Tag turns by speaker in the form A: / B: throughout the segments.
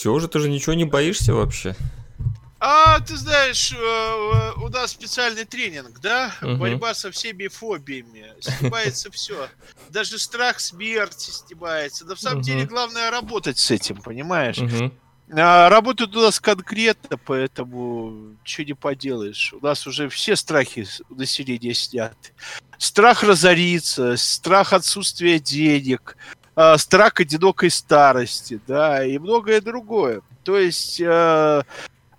A: все уже, ты же ничего не боишься вообще?
B: А, ты знаешь, э, у нас специальный тренинг, да? Угу. Борьба со всеми фобиями. Снимается все. Даже страх смерти снимается. Но в самом угу. деле главное работать с этим, понимаешь? Угу. А, работают у нас конкретно, поэтому что не поделаешь. У нас уже все страхи населения сняты. Страх разориться, страх отсутствия денег, а, страх одинокой старости, да, и многое другое. То есть э,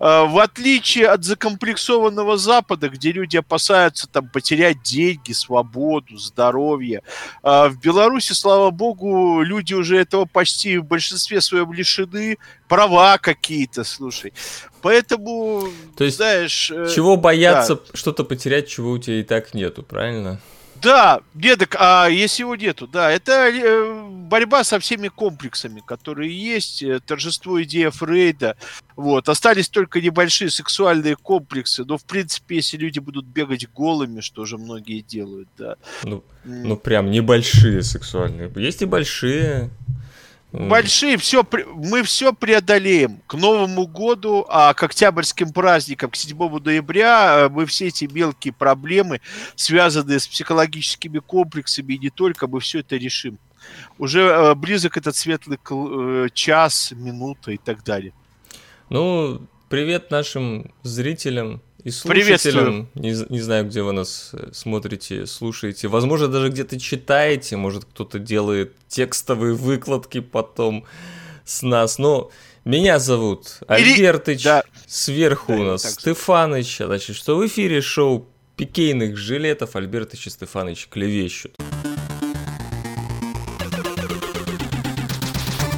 B: Э, в отличие от закомплексованного Запада, где люди опасаются там потерять деньги, свободу, здоровье, э, в Беларуси, слава богу, люди уже этого почти в большинстве своем лишены, права какие-то, слушай. Поэтому,
A: То есть, знаешь... Э, чего бояться да. что-то потерять, чего у тебя и так нету, правильно?
B: Да, нет, а если его нету, да, это э, борьба со всеми комплексами, которые есть, э, торжество идея Фрейда, вот, остались только небольшие сексуальные комплексы, но, в принципе, если люди будут бегать голыми, что же многие делают, да.
A: Ну, ну прям небольшие сексуальные, есть и большие,
B: Большие, все, мы все преодолеем. К Новому году, а к октябрьским праздникам, к 7 ноября, э, мы все эти мелкие проблемы, связанные с психологическими комплексами и не только, мы все это решим. Уже э, близок этот светлый э, час, минута и так далее.
A: Ну, привет нашим зрителям, и слушателям, не, не знаю, где вы нас э, смотрите, слушаете, возможно, даже где-то читаете, может, кто-то делает текстовые выкладки потом с нас, но меня зовут Альбертыч, да. сверху да, у нас Стефаныч, а значит, что в эфире шоу пикейных жилетов Альбертыч и Стефаныч клевещут.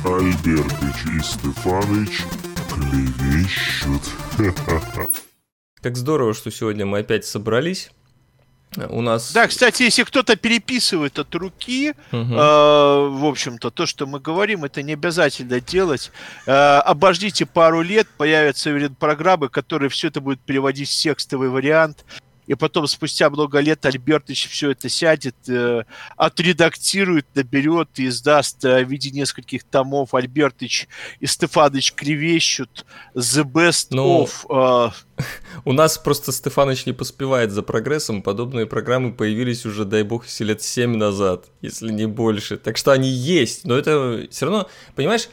C: Альбертыч и Стефаныч клевещут.
A: Как здорово, что сегодня мы опять собрались. У нас...
B: Да, кстати, если кто-то переписывает от руки, угу. э, в общем-то, то, что мы говорим, это не обязательно делать. Э, обождите пару лет, появятся программы, которые все это будут переводить в текстовый вариант и потом спустя много лет Альбертович все это сядет, э, отредактирует, наберет и издаст э, в виде нескольких томов Альбертович и Стефаныч кривещут The Best ну, of...
A: Э... У нас просто Стефаныч не поспевает за прогрессом, подобные программы появились уже, дай бог, лет 7 назад, если не больше. Так что они есть, но это все равно, понимаешь,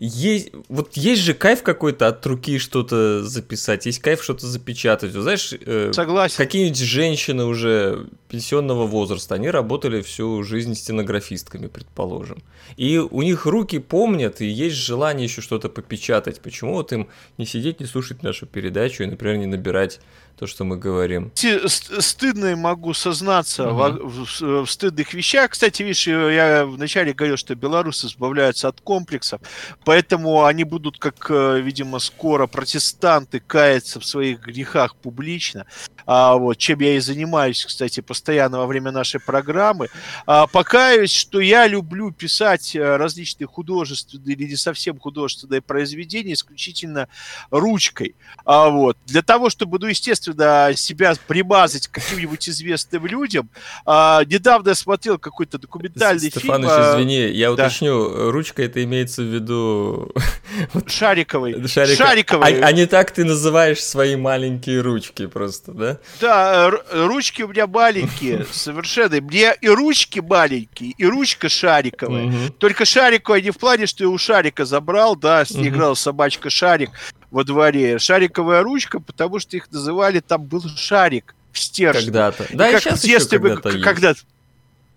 A: есть, вот есть же кайф какой-то от руки что-то записать, есть кайф что-то запечатать. Вот, знаешь, э, Согласен. какие-нибудь женщины уже пенсионного возраста, они работали всю жизнь стенографистками, предположим. И у них руки помнят, и есть желание еще что-то попечатать. Почему вот им не сидеть, не слушать нашу передачу и, например, не набирать то, что мы говорим.
B: Стыдно могу сознаться угу. в, в, в стыдных вещах. Кстати, видишь, я вначале говорил, что белорусы избавляются от комплексов, поэтому они будут, как, э, видимо, скоро протестанты каяться в своих грехах публично. А, вот, чем я и занимаюсь, кстати, постоянно во время нашей программы. А, покаюсь, что я люблю писать э, различные художественные или не совсем художественные произведения исключительно ручкой. А, вот, для того, чтобы, ну, естественно, себя примазать к каким-нибудь известным людям. А, недавно я смотрел какой-то документальный
A: Стефаныч, фильм. Стефаныч, извини, я да. уточню, ручка это имеется в виду...
B: Шариковый.
A: Шарик... Шариковый. А, а не так ты называешь свои маленькие ручки просто, да?
B: Да, ручки у меня маленькие, совершенно. Мне и ручки маленькие, и ручка шариковая. Угу. Только шариковая не в плане, что я у шарика забрал, да, с ней угу. играл собачка шарик во дворе. Шариковая ручка, потому что их называли, там был шарик в стержне.
A: Когда-то. Да, и, и сейчас в детстве когда-то когда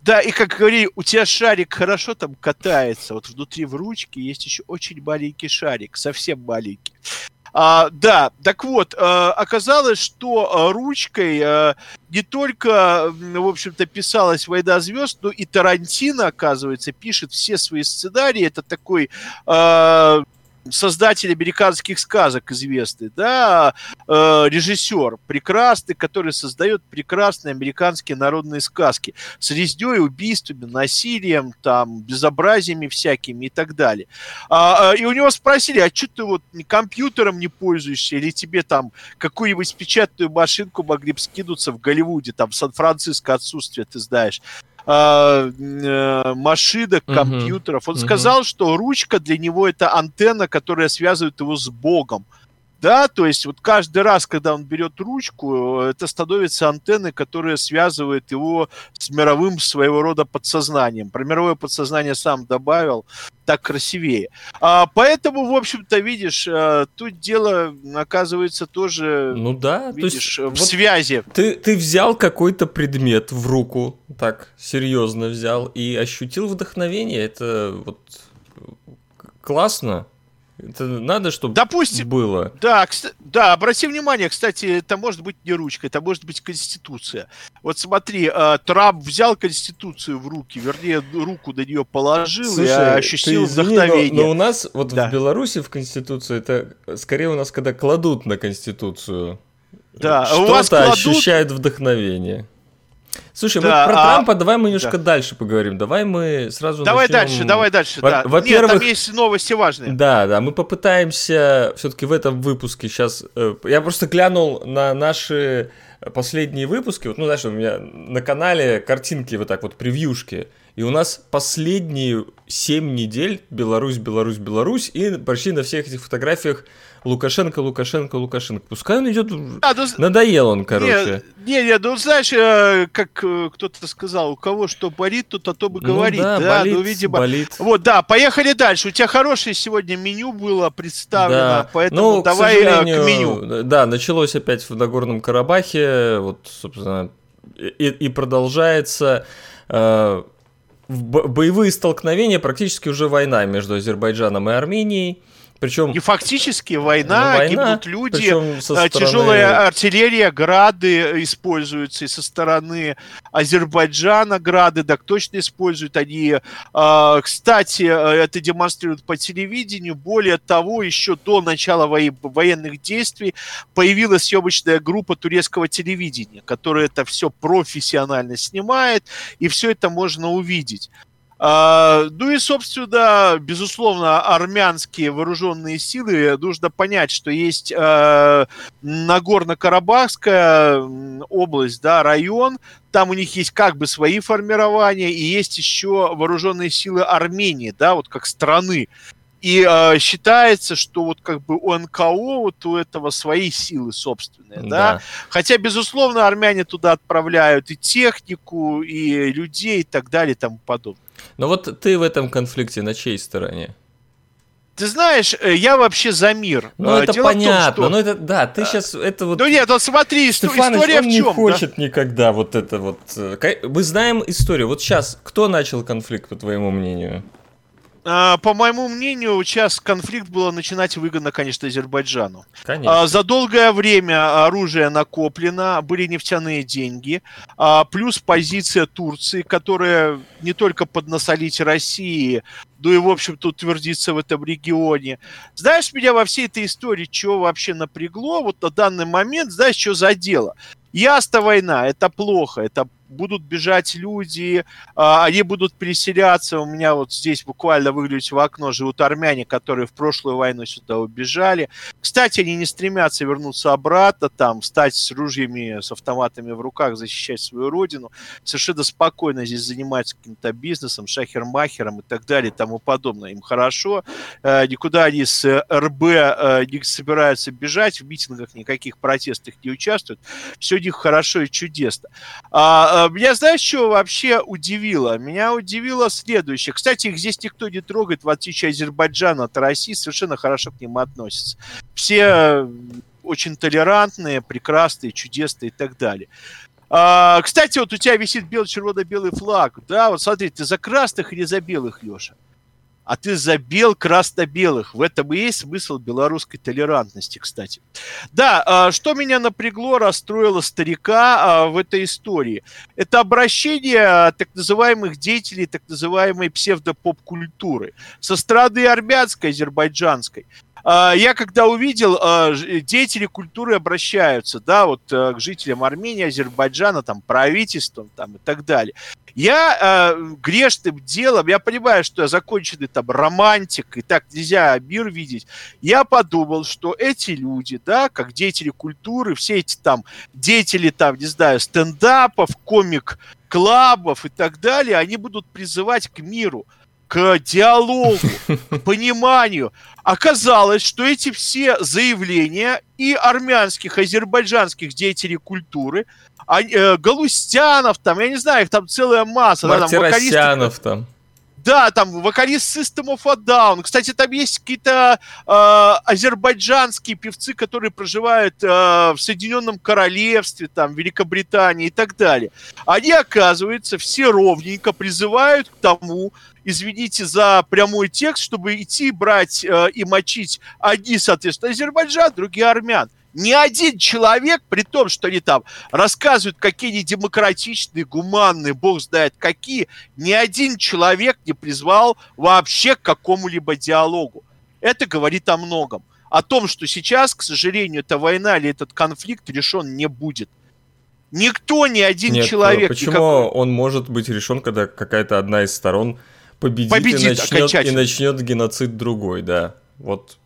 B: Да, и как говорили, у тебя шарик хорошо там катается. Вот внутри в ручке есть еще очень маленький шарик, совсем маленький. А, да, так вот, а, оказалось, что а, ручкой а, не только, в общем-то, писалась «Война звезд», но и Тарантино, оказывается, пишет все свои сценарии. Это такой создатель американских сказок известный, да, э, режиссер прекрасный, который создает прекрасные американские народные сказки с резней, убийствами, насилием, там, безобразиями всякими и так далее. А, а, и у него спросили, а что ты вот компьютером не пользуешься, или тебе там какую-нибудь печатную машинку могли бы скинуться в Голливуде, там, Сан-Франциско отсутствие, ты знаешь. Э, э, машинок, компьютеров. Он сказал, что ручка для него это антенна, которая связывает его с Богом. Да, то есть вот каждый раз, когда он берет ручку, это становится антенной, которая связывает его с мировым своего рода подсознанием. Про мировое подсознание сам добавил, так красивее. А, поэтому, в общем-то, видишь, а, тут дело, оказывается, тоже
A: ну да,
B: видишь, то есть, в вот связи.
A: Ты, ты взял какой-то предмет в руку, так серьезно взял, и ощутил вдохновение. Это вот классно. Это надо, чтобы
B: Допустим,
A: было.
B: Да, кстати, да, обрати внимание, кстати, это может быть не ручка, это может быть Конституция. Вот смотри, э, Трамп взял Конституцию в руки, вернее, руку на нее положил
A: Слушай,
B: и ощутил
A: извини,
B: вдохновение.
A: Но, но у нас, вот да. в Беларуси в Конституцию, это скорее у нас, когда кладут на Конституцию.
B: Да,
A: что-то
B: у вас кладут...
A: ощущает вдохновение. Слушай, да, мы про а... Трампа давай мы немножко да. дальше поговорим. Давай мы сразу
B: Давай
A: начнем...
B: дальше, давай дальше. Во- да.
A: Во-первых,
B: Нет, там есть новости важные.
A: Да, да, мы попытаемся все-таки в этом выпуске сейчас. Э, я просто глянул на наши последние выпуски. Вот, ну, знаешь, у меня на канале картинки вот так вот, превьюшки. И у нас последние 7 недель Беларусь, Беларусь, Беларусь. И почти на всех этих фотографиях Лукашенко, Лукашенко, Лукашенко. Пускай он идет. А, ну, Надоел он, короче.
B: Не, не, ну знаешь, э, как э, кто-то сказал, у кого что болит, тот о том и ну, говорит. Да, да болит, ну, видимо. Болит. Вот, да, поехали дальше. У тебя хорошее сегодня меню было представлено, да. поэтому ну, давай к, э, к меню.
A: Да, началось опять в Нагорном Карабахе, вот, собственно, и, и продолжается. Э, боевые столкновения, практически уже война между Азербайджаном и Арменией. Причем...
B: И фактически война, ну, война гибнут люди, э, стороны... тяжелая артиллерия, грады используются и со стороны Азербайджана грады, так точно используют они. Э, кстати, э, это демонстрируют по телевидению. Более того, еще до начала военных действий появилась съемочная группа турецкого телевидения, которая это все профессионально снимает, и все это можно увидеть. А, ну и, собственно, безусловно, армянские вооруженные силы, нужно понять, что есть э, Нагорно-Карабахская область, да, район, там у них есть как бы свои формирования, и есть еще вооруженные силы Армении, да, вот как страны. И э, считается, что вот как бы у НКО вот у этого свои силы собственные, да. да. Хотя, безусловно, армяне туда отправляют и технику, и людей, и так далее, и тому подобное.
A: Но вот ты в этом конфликте на чьей стороне?
B: Ты знаешь, э, я вообще за мир.
A: Ну, э, это Дело понятно. Том, что... Ну, это, да, ты сейчас, это вот...
B: Ну, нет, вот смотри,
A: Стефаныч, история он в чем, не хочет да? никогда вот это вот... Э, мы знаем историю. Вот сейчас, кто начал конфликт, по твоему мнению?
B: А, по моему мнению, сейчас конфликт было начинать выгодно, конечно, Азербайджану.
A: Конечно.
B: А, за долгое время оружие накоплено, были нефтяные деньги, а, плюс позиция Турции, которая не только поднасолить России, но и, в общем-то, утвердиться в этом регионе. Знаешь, меня во всей этой истории что вообще напрягло вот на данный момент, знаешь, что за дело? Ясно война, это плохо, это будут бежать люди, а, они будут переселяться. У меня вот здесь буквально выглядеть в окно живут армяне, которые в прошлую войну сюда убежали. Кстати, они не стремятся вернуться обратно, там, стать с ружьями, с автоматами в руках, защищать свою родину. Совершенно спокойно здесь занимаются каким-то бизнесом, шахермахером и так далее и тому подобное. Им хорошо. Э, никуда они с РБ э, не собираются бежать, в митингах никаких протестах не участвуют. Все у них хорошо и чудесно. А, а, меня, знаешь, что вообще удивило? Меня удивило следующее. Кстати, их здесь никто не трогает, в отличие от Азербайджана, от России, совершенно хорошо к ним относятся. Все очень толерантные, прекрасные, чудесные и так далее. А, кстати, вот у тебя висит бело-червоно-белый флаг. Да, вот смотри, ты за красных или за белых, Леша? А ты забел красно-белых. В этом и есть смысл белорусской толерантности, кстати. Да, а, что меня напрягло, расстроило старика а, в этой истории? Это обращение так называемых деятелей так называемой псевдопоп-культуры со стороны армянской, азербайджанской. А, я когда увидел, деятели культуры обращаются, да, вот к жителям Армении, Азербайджана, там, правительством, там, и так далее. Я э, грешным делом, я понимаю, что я законченный там романтик, и так нельзя мир видеть. Я подумал, что эти люди, да, как деятели культуры, все эти там деятели там, не знаю, стендапов, комик клабов и так далее, они будут призывать к миру к диалогу, к пониманию. Оказалось, что эти все заявления и армянских, азербайджанских деятелей культуры, а, э, Галустянов, там, я не знаю, их там целая масса.
A: Да, там, там.
B: Да, там вокалист System of a Down. Кстати, там есть какие-то э, азербайджанские певцы, которые проживают э, в Соединенном Королевстве, там, Великобритании и так далее. Они, оказывается, все ровненько призывают к тому, извините за прямой текст, чтобы идти брать э, и мочить одни, соответственно, Азербайджан, другие армян. Ни один человек, при том, что они там рассказывают, какие они демократичные, гуманные, бог знает какие, ни один человек не призвал вообще к какому-либо диалогу. Это говорит о многом. О том, что сейчас, к сожалению, эта война или этот конфликт решен не будет. Никто, ни один Нет, человек...
A: Почему никакой... он может быть решен, когда какая-то одна из сторон победит, победит и, начнет, и начнет геноцид другой, да. Вот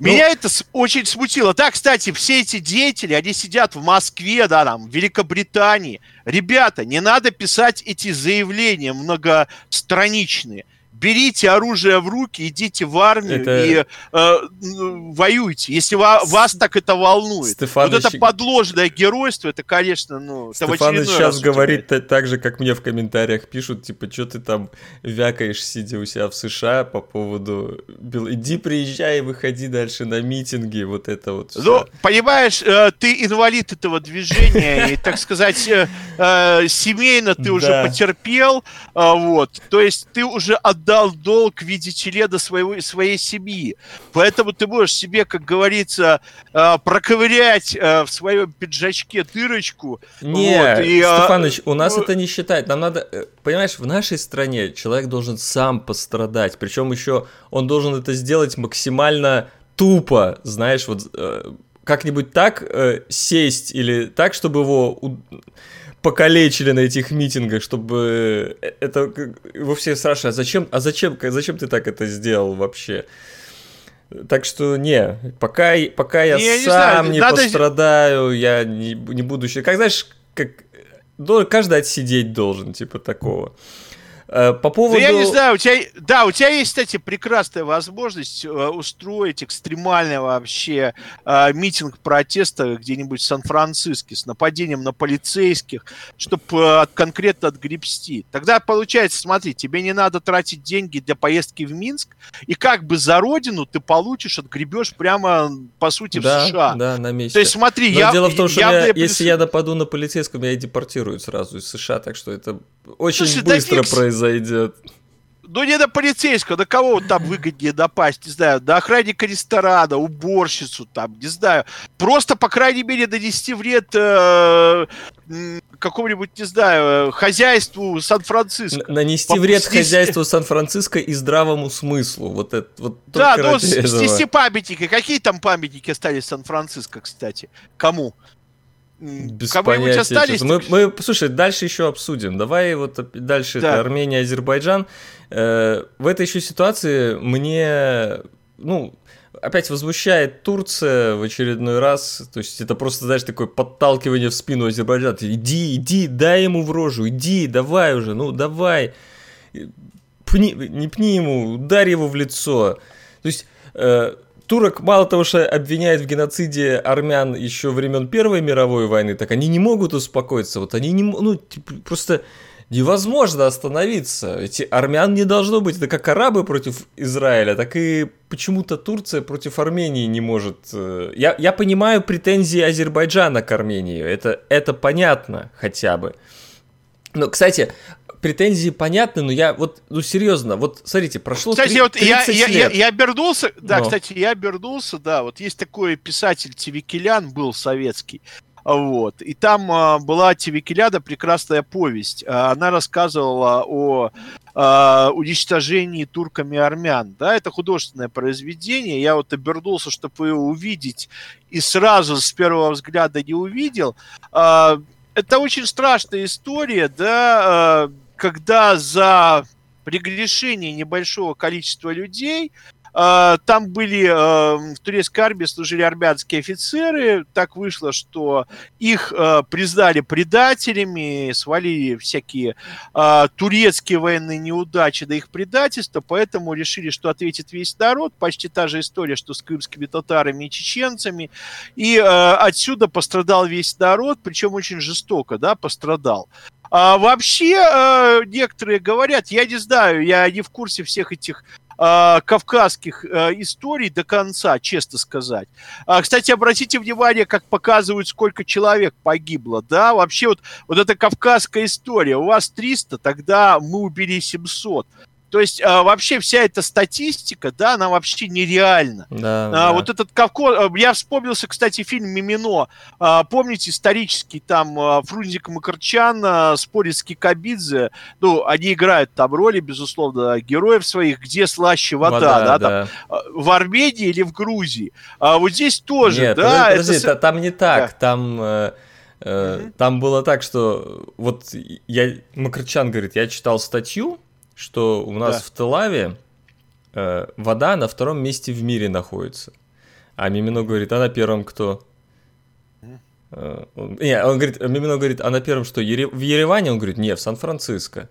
B: Меня ну, это очень смутило. Да, кстати, все эти деятели, они сидят в Москве, да, там, в Великобритании. Ребята, не надо писать эти заявления многостраничные берите оружие в руки, идите в армию это... и э, воюйте, если вас, вас так это волнует. Стефаныч... Вот это подложное геройство, это, конечно, ну...
A: Стефаныч сейчас говорит так, так же, как мне в комментариях пишут, типа, что ты там вякаешь, сидя у себя в США по поводу... Иди, приезжай, выходи дальше на митинги, вот это вот
B: все. Ну, понимаешь, э, ты инвалид этого движения, и, так сказать, э, э, семейно ты уже потерпел, вот, то есть ты уже от отдал долг в виде члена своего, своей семьи. Поэтому ты можешь себе, как говорится, э, проковырять э, в своем пиджачке дырочку.
A: Не, вот, и, а, Стефаныч, у нас ну... это не считать. Нам надо, э, понимаешь, в нашей стране человек должен сам пострадать. Причем еще он должен это сделать максимально тупо, знаешь, вот как-нибудь так э, сесть или так, чтобы его покалечили на этих митингах, чтобы э, это его все спрашивают, а зачем, а зачем, зачем ты так это сделал вообще? Так что не, пока, пока я, не, сам не, знаю, не надо... пострадаю, я не, не буду... Как знаешь, как каждый отсидеть должен, типа такого.
B: Э, по поводу... Да я не знаю, у тебя, да, у тебя есть, кстати, прекрасная возможность э, устроить экстремальный вообще э, митинг протеста где-нибудь в Сан-Франциско с нападением на полицейских, чтобы конкретно отгребсти. Тогда получается, смотри, тебе не надо тратить деньги для поездки в Минск, и как бы за родину ты получишь, отгребешь прямо, по сути,
A: да,
B: в США.
A: Да, на месте.
B: То есть смотри,
A: Но я... Дело в том, что я, я, если я нападу на полицейского, меня депортируют сразу из США, так что это очень Слушай, быстро да произойдет.
B: Ну, не до полицейского, до кого там выгоднее допасть, не знаю, до охранника ресторана, уборщицу, там, не знаю. Просто, по крайней мере, донести вред э, какому-нибудь, не знаю, хозяйству Сан-Франциско.
A: Нанести вред снести... хозяйству Сан-Франциско и здравому смыслу. Вот это вот
B: Да, ну, снести памятники. Какие там памятники остались в Сан-Франциско, кстати? Кому?
A: Без понятия. Остались, мы, мы, слушай, дальше еще обсудим. Давай вот дальше да. это Армения, Азербайджан. Э, в этой еще ситуации мне, ну, опять возмущает Турция в очередной раз. То есть это просто, знаешь, такое подталкивание в спину Азербайджана. Иди, иди, дай ему в рожу, иди, давай уже, ну давай. Пни, не пни ему, ударь его в лицо. То есть э, турок мало того, что обвиняют в геноциде армян еще времен Первой мировой войны, так они не могут успокоиться. Вот они не ну, типа, просто невозможно остановиться. Эти армян не должно быть. Это как арабы против Израиля, так и почему-то Турция против Армении не может. Э, я, я понимаю претензии Азербайджана к Армении. Это, это понятно хотя бы. Но, кстати, претензии понятны, но я вот, ну серьезно, вот смотрите, прошло
B: Кстати, 3, вот я, я, я, я обернулся, да, но. кстати, я обернулся, да, вот есть такой писатель Тевикелян был советский, вот. И там а, была Тевикеляда прекрасная повесть. А, она рассказывала о а, уничтожении турками армян. Да, это художественное произведение. Я вот обернулся, чтобы его увидеть, и сразу с первого взгляда не увидел. А, это очень страшная история, да, а, когда за прегрешение небольшого количества людей э, там были э, в турецкой армии служили армянские офицеры. Так вышло, что их э, признали предателями, свалили всякие турецкие военные неудачи до их предательства, поэтому решили, что ответит весь народ. Почти та же история, что с крымскими татарами и чеченцами. И отсюда пострадал весь народ, причем очень жестоко, да, пострадал. А вообще, э, некоторые говорят, я не знаю, я не в курсе всех этих э, кавказских э, историй до конца, честно сказать. А, кстати, обратите внимание, как показывают, сколько человек погибло, да, вообще вот, вот эта кавказская история, у вас 300, тогда мы убили 700. То есть а, вообще вся эта статистика, да, она вообще нереальна. Да, а, да. Вот этот Кавко... Я вспомнился, кстати, фильм «Мимино». А, помните, исторический, там а, Фрунзик Макарчан, а, спорит с Кикабидзе. Ну, они играют там роли, безусловно, героев своих, где слаще вода, вода да, да. Там, в Армении или в Грузии. А вот здесь тоже,
A: Нет,
B: да.
A: Подожди, это... там не так, да. там... Э... Там было так, что вот я Макарчан говорит, я читал статью, что у нас да. в Телаве э, вода на втором месте в мире находится. А Мимино говорит, а на первом кто? Э, он, не, он говорит, Мимино говорит, а на первом что? Ере, в Ереване? Он говорит, не, в Сан-Франциско.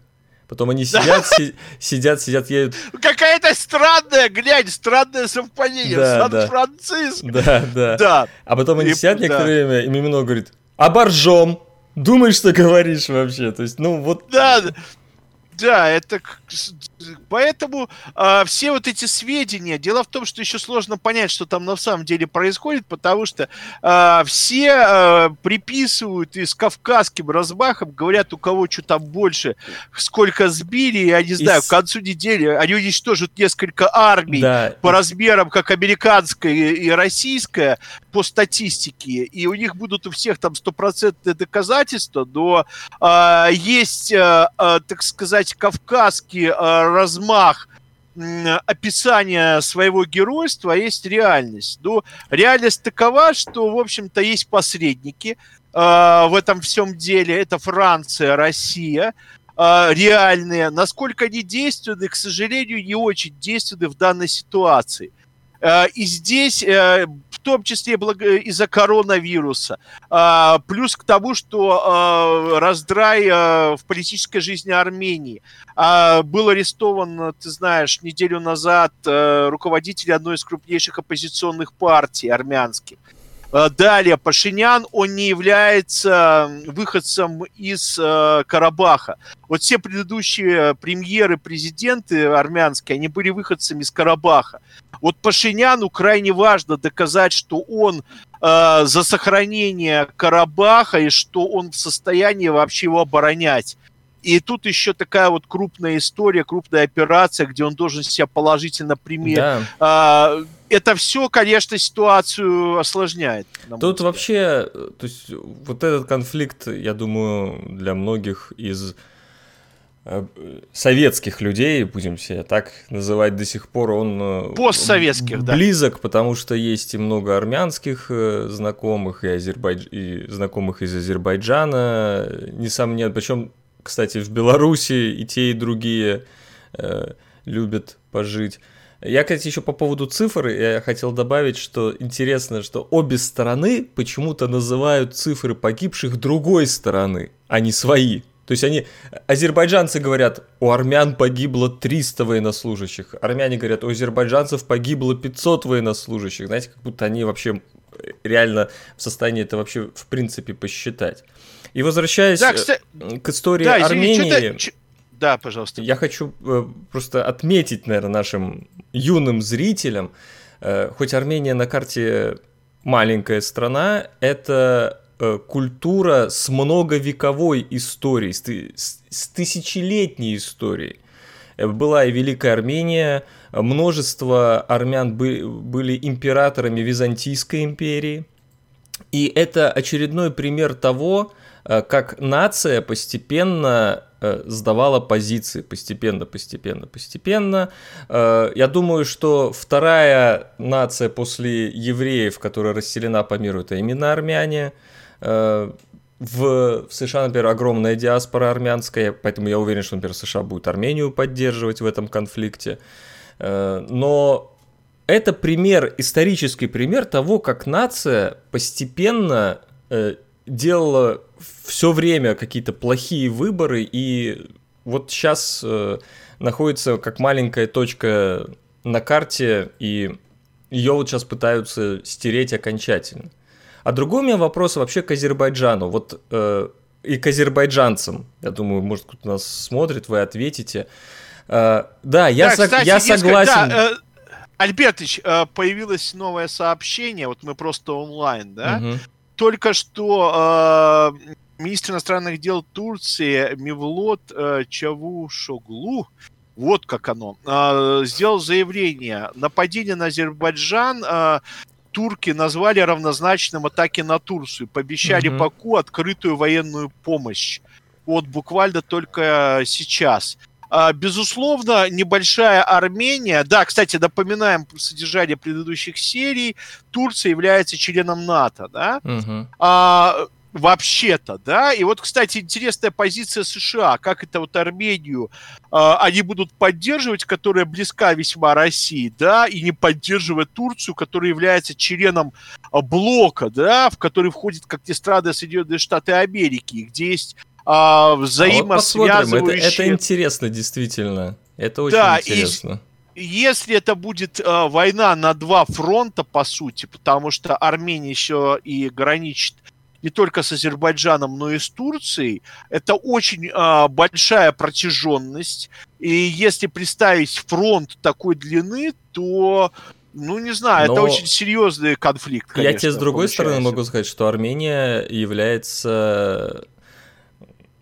A: Потом они сидят, си, сидят, сидят, едут.
B: Какая-то странная, глянь, странное совпадение. Да, Сан-Франциско.
A: Да, да, да. А потом они и, сидят да. некоторое время, и Мимино говорит, а боржом? Думаешь, что говоришь вообще? То есть, ну вот...
B: Да, да, это поэтому э, все вот эти сведения. Дело в том, что еще сложно понять, что там на самом деле происходит, потому что э, все э, приписывают и с кавказским размахом говорят, у кого что там больше, сколько сбили, я не знаю, и к концу недели они уничтожат несколько армий да. по размерам, как американская и российская по статистике, и у них будут у всех там стопроцентные доказательства, но э, есть, э, э, так сказать, кавказский э, размах описания своего геройства, а есть реальность. Но реальность такова, что, в общем-то, есть посредники э, в этом всем деле. Это Франция, Россия, э, реальные. Насколько они действенны, к сожалению, не очень действенны в данной ситуации. Э, и здесь э, том числе из-за коронавируса. А, плюс к тому, что а, раздрай а, в политической жизни Армении. Был арестован, ты знаешь, неделю назад руководитель одной из крупнейших оппозиционных партий армянских. Далее, Пашинян, он не является выходцем из э, Карабаха. Вот все предыдущие премьеры, президенты армянские, они были выходцами из Карабаха. Вот Пашиняну крайне важно доказать, что он э, за сохранение Карабаха и что он в состоянии вообще его оборонять. И тут еще такая вот крупная история, крупная операция, где он должен себя положительно применить. Да. А, это все, конечно, ситуацию осложняет.
A: Тут вообще, то есть вот этот конфликт, я думаю, для многих из Э, советских людей, будем себя так называть до сих пор, он
B: э, постсоветских,
A: близок, да. потому что есть и много армянских э, знакомых и, Азербайдж... и знакомых из Азербайджана, несомненно, причем, кстати, в Беларуси и те, и другие любят пожить. Я, кстати, еще по поводу цифр, я хотел добавить, что интересно, что обе стороны почему-то называют цифры погибших другой стороны, а не свои. То есть они, азербайджанцы говорят, у армян погибло 300 военнослужащих, армяне говорят, у азербайджанцев погибло 500 военнослужащих, знаете, как будто они вообще реально в состоянии это вообще в принципе посчитать. И возвращаясь да, кстати, к истории да, Армении...
B: Да, пожалуйста.
A: Я хочу э, просто отметить, наверное, нашим юным зрителям, э, хоть Армения на карте маленькая страна, это Э, культура с многовековой историей, с, с тысячелетней историей. Была и Великая Армения, множество армян были, императорами Византийской империи. И это очередной пример того, как нация постепенно сдавала позиции постепенно, постепенно, постепенно. Я думаю, что вторая нация после евреев, которая расселена по миру, это именно армяне. Э, в США, например, огромная диаспора армянская, поэтому я уверен, что, например, США будет Армению поддерживать в этом конфликте. Э, но это пример, исторический пример того, как нация постепенно э, делала все время какие-то плохие выборы, и вот сейчас э, находится как маленькая точка на карте, и ее вот сейчас пытаются стереть окончательно. А другой у меня вопрос вообще к Азербайджану. Вот э, и к азербайджанцам. Я думаю, может, кто-то нас смотрит, вы ответите. Э, да, я, да, со- кстати, я согласен. Да, э,
B: Альбертович, э, появилось новое сообщение, вот мы просто онлайн, да? Угу. Только что э, министр иностранных дел Турции Мивлот э, Чавушоглу вот как оно. Э, сделал заявление. Нападение на Азербайджан э, турки назвали равнозначным атаке на Турцию. Пообещали угу. Баку открытую военную помощь. Вот буквально только сейчас. Безусловно, небольшая Армения. Да, кстати, напоминаем содержание предыдущих серий. Турция является членом НАТО, да? Угу. А, вообще-то, да. И вот, кстати, интересная позиция США, как это вот Армению э, они будут поддерживать, которая близка весьма России, да, и не поддерживая Турцию, которая является членом э, блока, да, в который входит, как ни странно, Соединенные Штаты Америки, где есть а, взаимосвязывающие... А вот
A: это, это интересно, действительно. Это очень да, интересно.
B: И если это будет э, война на два фронта, по сути, потому что Армения еще и граничит не только с Азербайджаном, но и с Турцией, это очень э, большая протяженность. И если представить фронт такой длины, то ну, не знаю, Но это очень серьезный конфликт,
A: конечно. Я тебе с другой получается. стороны могу сказать, что Армения является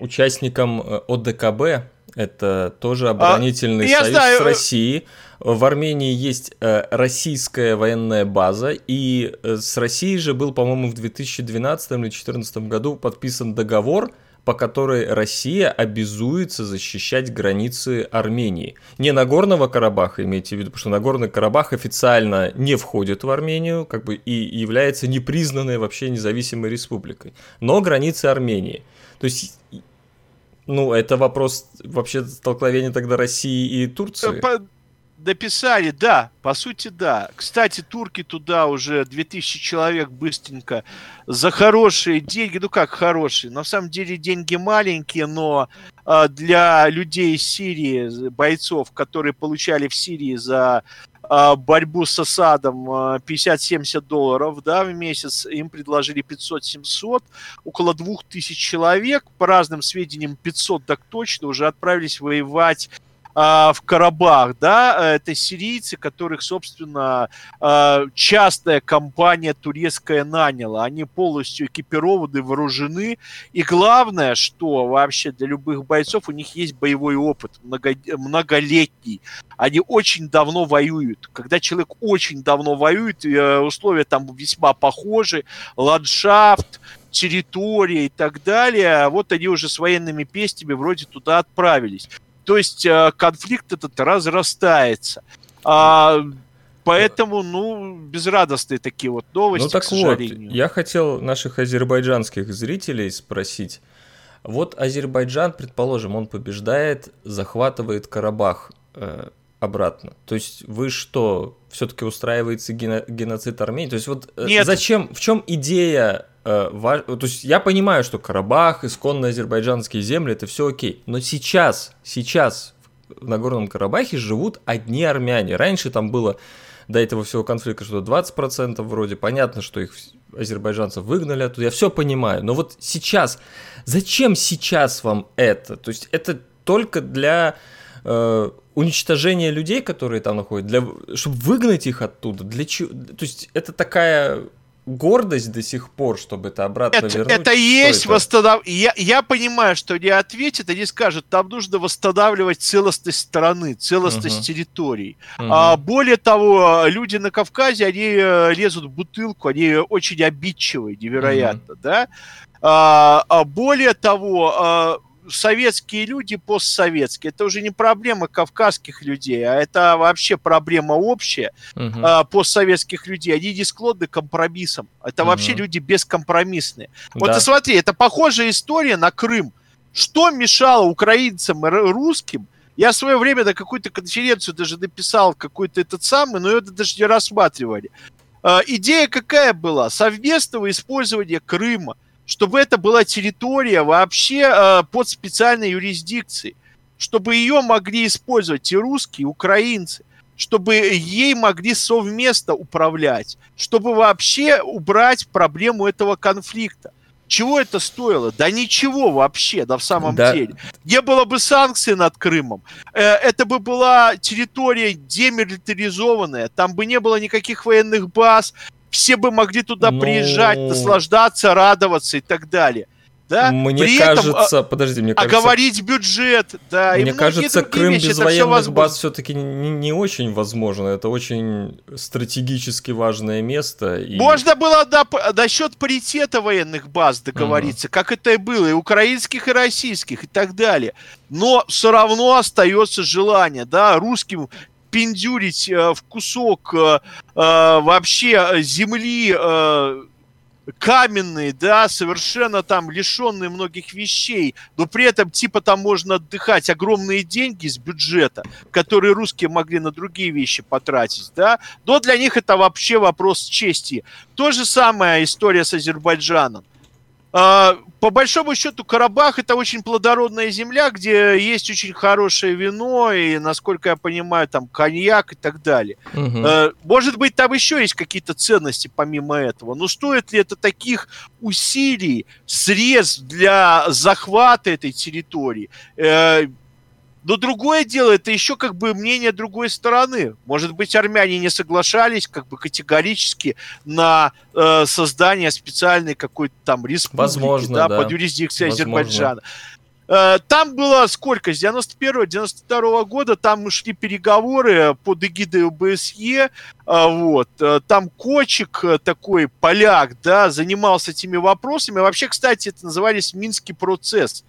A: участником э, ОДКБ, это тоже а, оборонительный а, союз знаю. с Россией. В Армении есть э, российская военная база, и э, с Россией же был, по-моему, в 2012 или 2014 году подписан договор, по которой Россия обязуется защищать границы Армении. Не Нагорного Карабаха, имейте в виду, потому что Нагорный Карабах официально не входит в Армению, как бы и является непризнанной вообще независимой республикой, но границы Армении. То есть ну, это вопрос вообще столкновения тогда России и Турции. По
B: дописали, да, по сути, да. Кстати, турки туда уже 2000 человек быстренько за хорошие деньги, ну как хорошие, на самом деле деньги маленькие, но э, для людей из Сирии, бойцов, которые получали в Сирии за борьбу с осадом э, 50-70 долларов да, в месяц, им предложили 500-700, около 2000 человек, по разным сведениям 500 так точно, уже отправились воевать а, в Карабах, да, это сирийцы, которых, собственно, а, частная компания турецкая наняла. Они полностью экипированы, вооружены. И главное, что вообще для любых бойцов, у них есть боевой опыт много, многолетний. Они очень давно воюют. Когда человек очень давно воюет, э, условия там весьма похожи, ландшафт, территория и так далее, вот они уже с военными пестями вроде туда отправились. То есть э, конфликт этот разрастается. А, поэтому, ну, безрадостные такие вот новости,
A: ну, так к сожалению. Вот, я хотел наших азербайджанских зрителей спросить. Вот Азербайджан, предположим, он побеждает, захватывает Карабах э, обратно. То есть вы что, все-таки устраивается гено- геноцид Армении? То есть вот э, Нет. зачем, в чем идея то есть я понимаю, что Карабах, исконно азербайджанские земли, это все окей. Но сейчас, сейчас в Нагорном Карабахе живут одни армяне. Раньше там было до этого всего конфликта что 20% вроде. Понятно, что их азербайджанцев выгнали оттуда. Я все понимаю. Но вот сейчас, зачем сейчас вам это? То есть это только для э, уничтожения людей, которые там находятся, для, чтобы выгнать их оттуда. Для чего? То есть это такая гордость до сих пор, чтобы это обратно
B: это,
A: вернуть?
B: Это есть восстанов... я, я понимаю, что они ответят, они скажут, там нужно восстанавливать целостность страны, целостность угу. территорий. Угу. А, более того, люди на Кавказе, они э, лезут в бутылку, они очень обидчивые, невероятно, угу. да? А, а более того, а, советские люди постсоветские. Это уже не проблема кавказских людей, а это вообще проблема общая угу. а, постсоветских людей. Они не склонны к компромиссам. Это угу. вообще люди бескомпромиссные. Вот да. ты смотри, это похожая история на Крым. Что мешало украинцам и русским Я в свое время на какую-то конференцию даже написал какой-то этот самый, но это даже не рассматривали. Э, идея какая была? Совместного использования Крыма, чтобы это была территория вообще э, под специальной юрисдикцией, чтобы ее могли использовать и русские, и украинцы чтобы ей могли совместно управлять, чтобы вообще убрать проблему этого конфликта. Чего это стоило? Да ничего вообще, да в самом да. деле. Не было бы санкций над Крымом. Э, это бы была территория демилитаризованная, там бы не было никаких военных баз, все бы могли туда. Ну. приезжать, наслаждаться, радоваться и так далее да?
A: Мне При кажется, этом, подожди, мне
B: кажется... Оговорить бюджет, да.
A: Мне кажется, Крым вещи, без военных все баз все-таки не, не очень возможно. Это очень стратегически важное место.
B: И... Можно было до, до счет паритета военных баз договориться, угу. как это и было, и украинских, и российских, и так далее. Но все равно остается желание, да, русским пиндюрить э, в кусок э, э, вообще земли каменные, да, совершенно там лишенные многих вещей, но при этом типа там можно отдыхать огромные деньги из бюджета, которые русские могли на другие вещи потратить, да, но для них это вообще вопрос чести. То же самое история с Азербайджаном. По большому счету, Карабах это очень плодородная земля, где есть очень хорошее вино и, насколько я понимаю, там коньяк и так далее. Угу. Может быть, там еще есть какие-то ценности помимо этого. Но стоит ли это таких усилий, средств для захвата этой территории? Э, но другое дело, это еще как бы мнение другой стороны. Может быть, армяне не соглашались как бы категорически на э, создание специальной какой-то там республики
A: Возможно, да,
B: да. под юрисдикцией Возможно. Азербайджана. Э, там было сколько? С 91-92 года там шли переговоры под эгидой ОБСЕ. Э, вот. Э, там Кочек, такой поляк, да, занимался этими вопросами. Вообще, кстати, это назывались Минский процесс.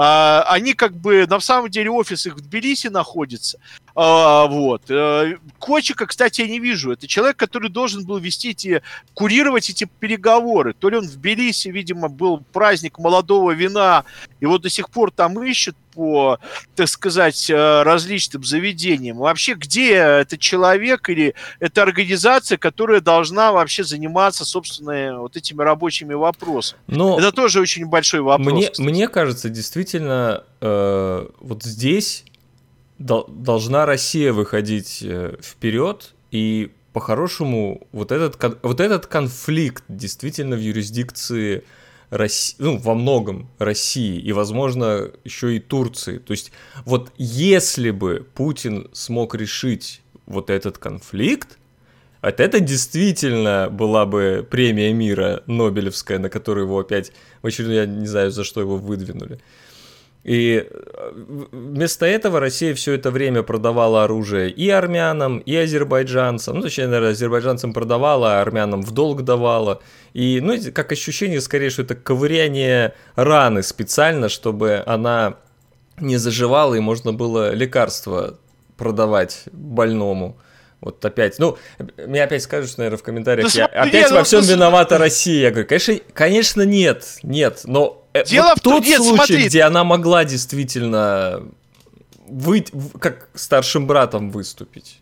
B: А, они как бы, на самом деле, офис их в Тбилиси находится. А, вот. Э, Кочика, кстати, я не вижу. Это человек, который должен был вести эти, курировать эти переговоры. То ли он в Тбилиси, видимо, был праздник молодого вина, вот до сих пор там ищут по, так сказать, э, различным заведениям. Вообще, где этот человек или эта организация, которая должна вообще заниматься, собственно, вот этими рабочими вопросами? Но Это тоже очень большой вопрос.
A: Мне, мне кажется, действительно, э, вот здесь должна Россия выходить э, вперед и по-хорошему вот этот, вот этот конфликт действительно в юрисдикции России, ну, во многом России и, возможно, еще и Турции. То есть вот если бы Путин смог решить вот этот конфликт, вот это действительно была бы премия мира Нобелевская, на которую его опять в очередной, я не знаю, за что его выдвинули. И э, вместо этого Россия все это время продавала оружие и армянам, и азербайджанцам. Ну, точнее, наверное, азербайджанцам продавала, а армянам в долг давала. И, ну, как ощущение, скорее, что это ковыряние раны специально, чтобы она не заживала, и можно было лекарства продавать больному. Вот опять, ну, мне опять скажут, наверное, в комментариях, да, я, опять во всем виновата Россия. Я говорю, конечно, конечно нет, нет, но Э, Дело вот в тот нет, случай, смотри. где она могла действительно вы, как старшим братом выступить.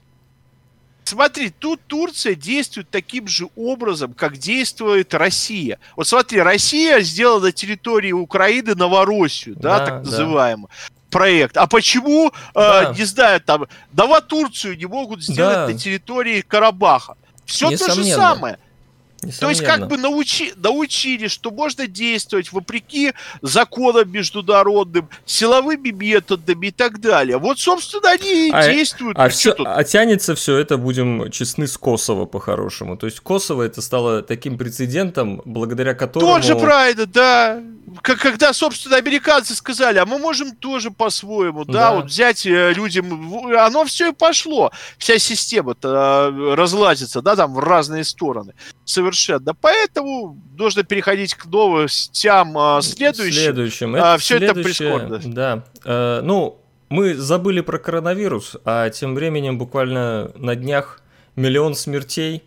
B: Смотри, тут Турция действует таким же образом, как действует Россия. Вот смотри, Россия сделала на территории Украины Новороссию, да, да так называемую. Да проект. А почему, э, да. э, не знаю, там, Турцию не могут сделать да. на территории Карабаха? Все то же самое. Несомненно. То есть как бы научи, научили, что можно действовать вопреки законам международным, силовыми методами и так далее. Вот, собственно, они и а, действуют.
A: А, все, а тянется все это, будем честны, с Косово по-хорошему. То есть Косово это стало таким прецедентом, благодаря которому...
B: Тот же правильно, да. Как, когда, собственно, американцы сказали, а мы можем тоже по-своему, да, да, вот взять э, людям... Оно все и пошло. Вся система-то э, разлазится, да, там в разные стороны совершенно. Поэтому нужно переходить к новостям а, следующим.
A: Следующим. Это а, все это прискорбно. Да. А, ну, мы забыли про коронавирус, а тем временем буквально на днях миллион смертей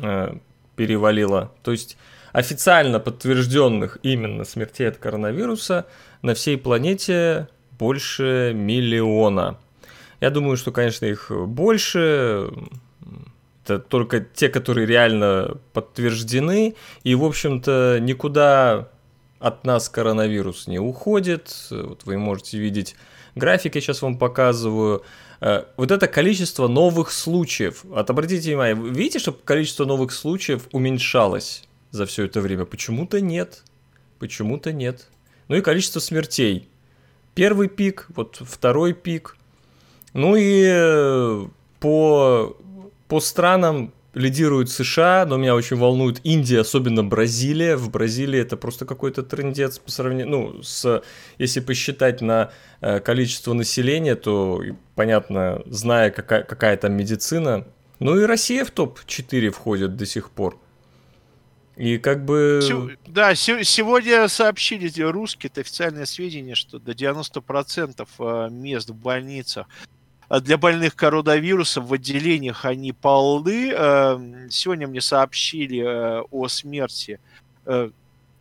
A: а, перевалило. То есть официально подтвержденных именно смертей от коронавируса на всей планете больше миллиона. Я думаю, что, конечно, их больше. Это только те, которые реально подтверждены. И, в общем-то, никуда от нас коронавирус не уходит. Вот вы можете видеть график, я сейчас вам показываю. Э, вот это количество новых случаев. Вот обратите внимание, видите, что количество новых случаев уменьшалось за все это время? Почему-то нет. Почему-то нет. Ну и количество смертей. Первый пик, вот второй пик. Ну и э, по, по странам лидирует США, но меня очень волнует Индия, особенно Бразилия. В Бразилии это просто какой-то трендец по сравнению, ну, с, если посчитать на э, количество населения, то, понятно, зная, какая, какая там медицина. Ну и Россия в топ-4 входит до сих пор. И как бы...
B: Да, сегодня сообщили русские, это официальное сведение, что до 90% э, мест в больницах для больных коронавирусом в отделениях они полны. Э, сегодня мне сообщили о смерти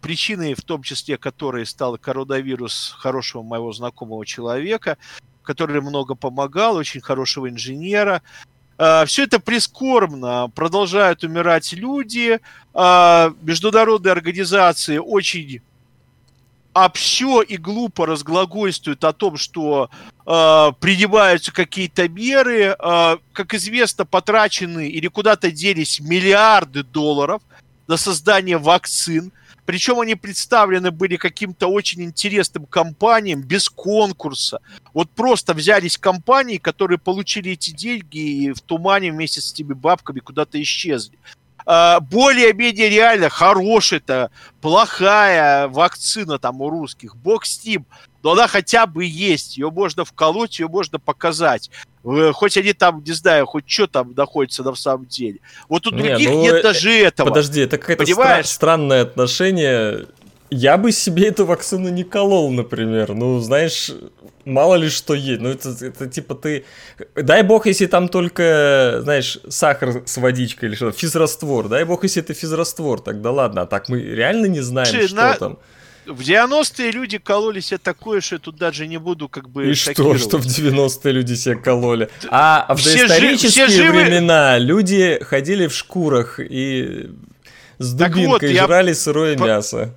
B: причиной, в том числе, которой стал коронавирус хорошего моего знакомого человека, который много помогал, очень хорошего инженера. А, Все это прискорбно. Продолжают умирать люди. А, международные организации очень общо и глупо разглагольствуют о том, что э, принимаются какие-то меры. Э, как известно, потрачены или куда-то делись миллиарды долларов на создание вакцин. Причем они представлены были каким-то очень интересным компаниям без конкурса. Вот просто взялись компании, которые получили эти деньги и в тумане вместе с этими бабками куда-то исчезли. А, более-менее реально хорошая-то, плохая вакцина там у русских, бог с ним, но она хотя бы есть, ее можно вколоть, ее можно показать. Э, хоть они там, не знаю, хоть что там находится на самом деле. Вот у других не, ну, нет э, даже этого.
A: Подожди, это какое-то стра- странное отношение. Я бы себе эту вакцину не колол, например. Ну, знаешь, мало ли что есть. Ну, это, это типа ты... Дай бог, если там только, знаешь, сахар с водичкой или что физраствор. Дай бог, если это физраствор, тогда ладно. А так мы реально не знаем, Чи, что на... там.
B: В 90-е люди кололи себе такое, что я тут даже не буду как бы
A: И что, что в 90-е люди себе кололи? А, в все доисторические жи- времена люди ходили в шкурах и с дубинкой вот, жрали я... сырое по... мясо.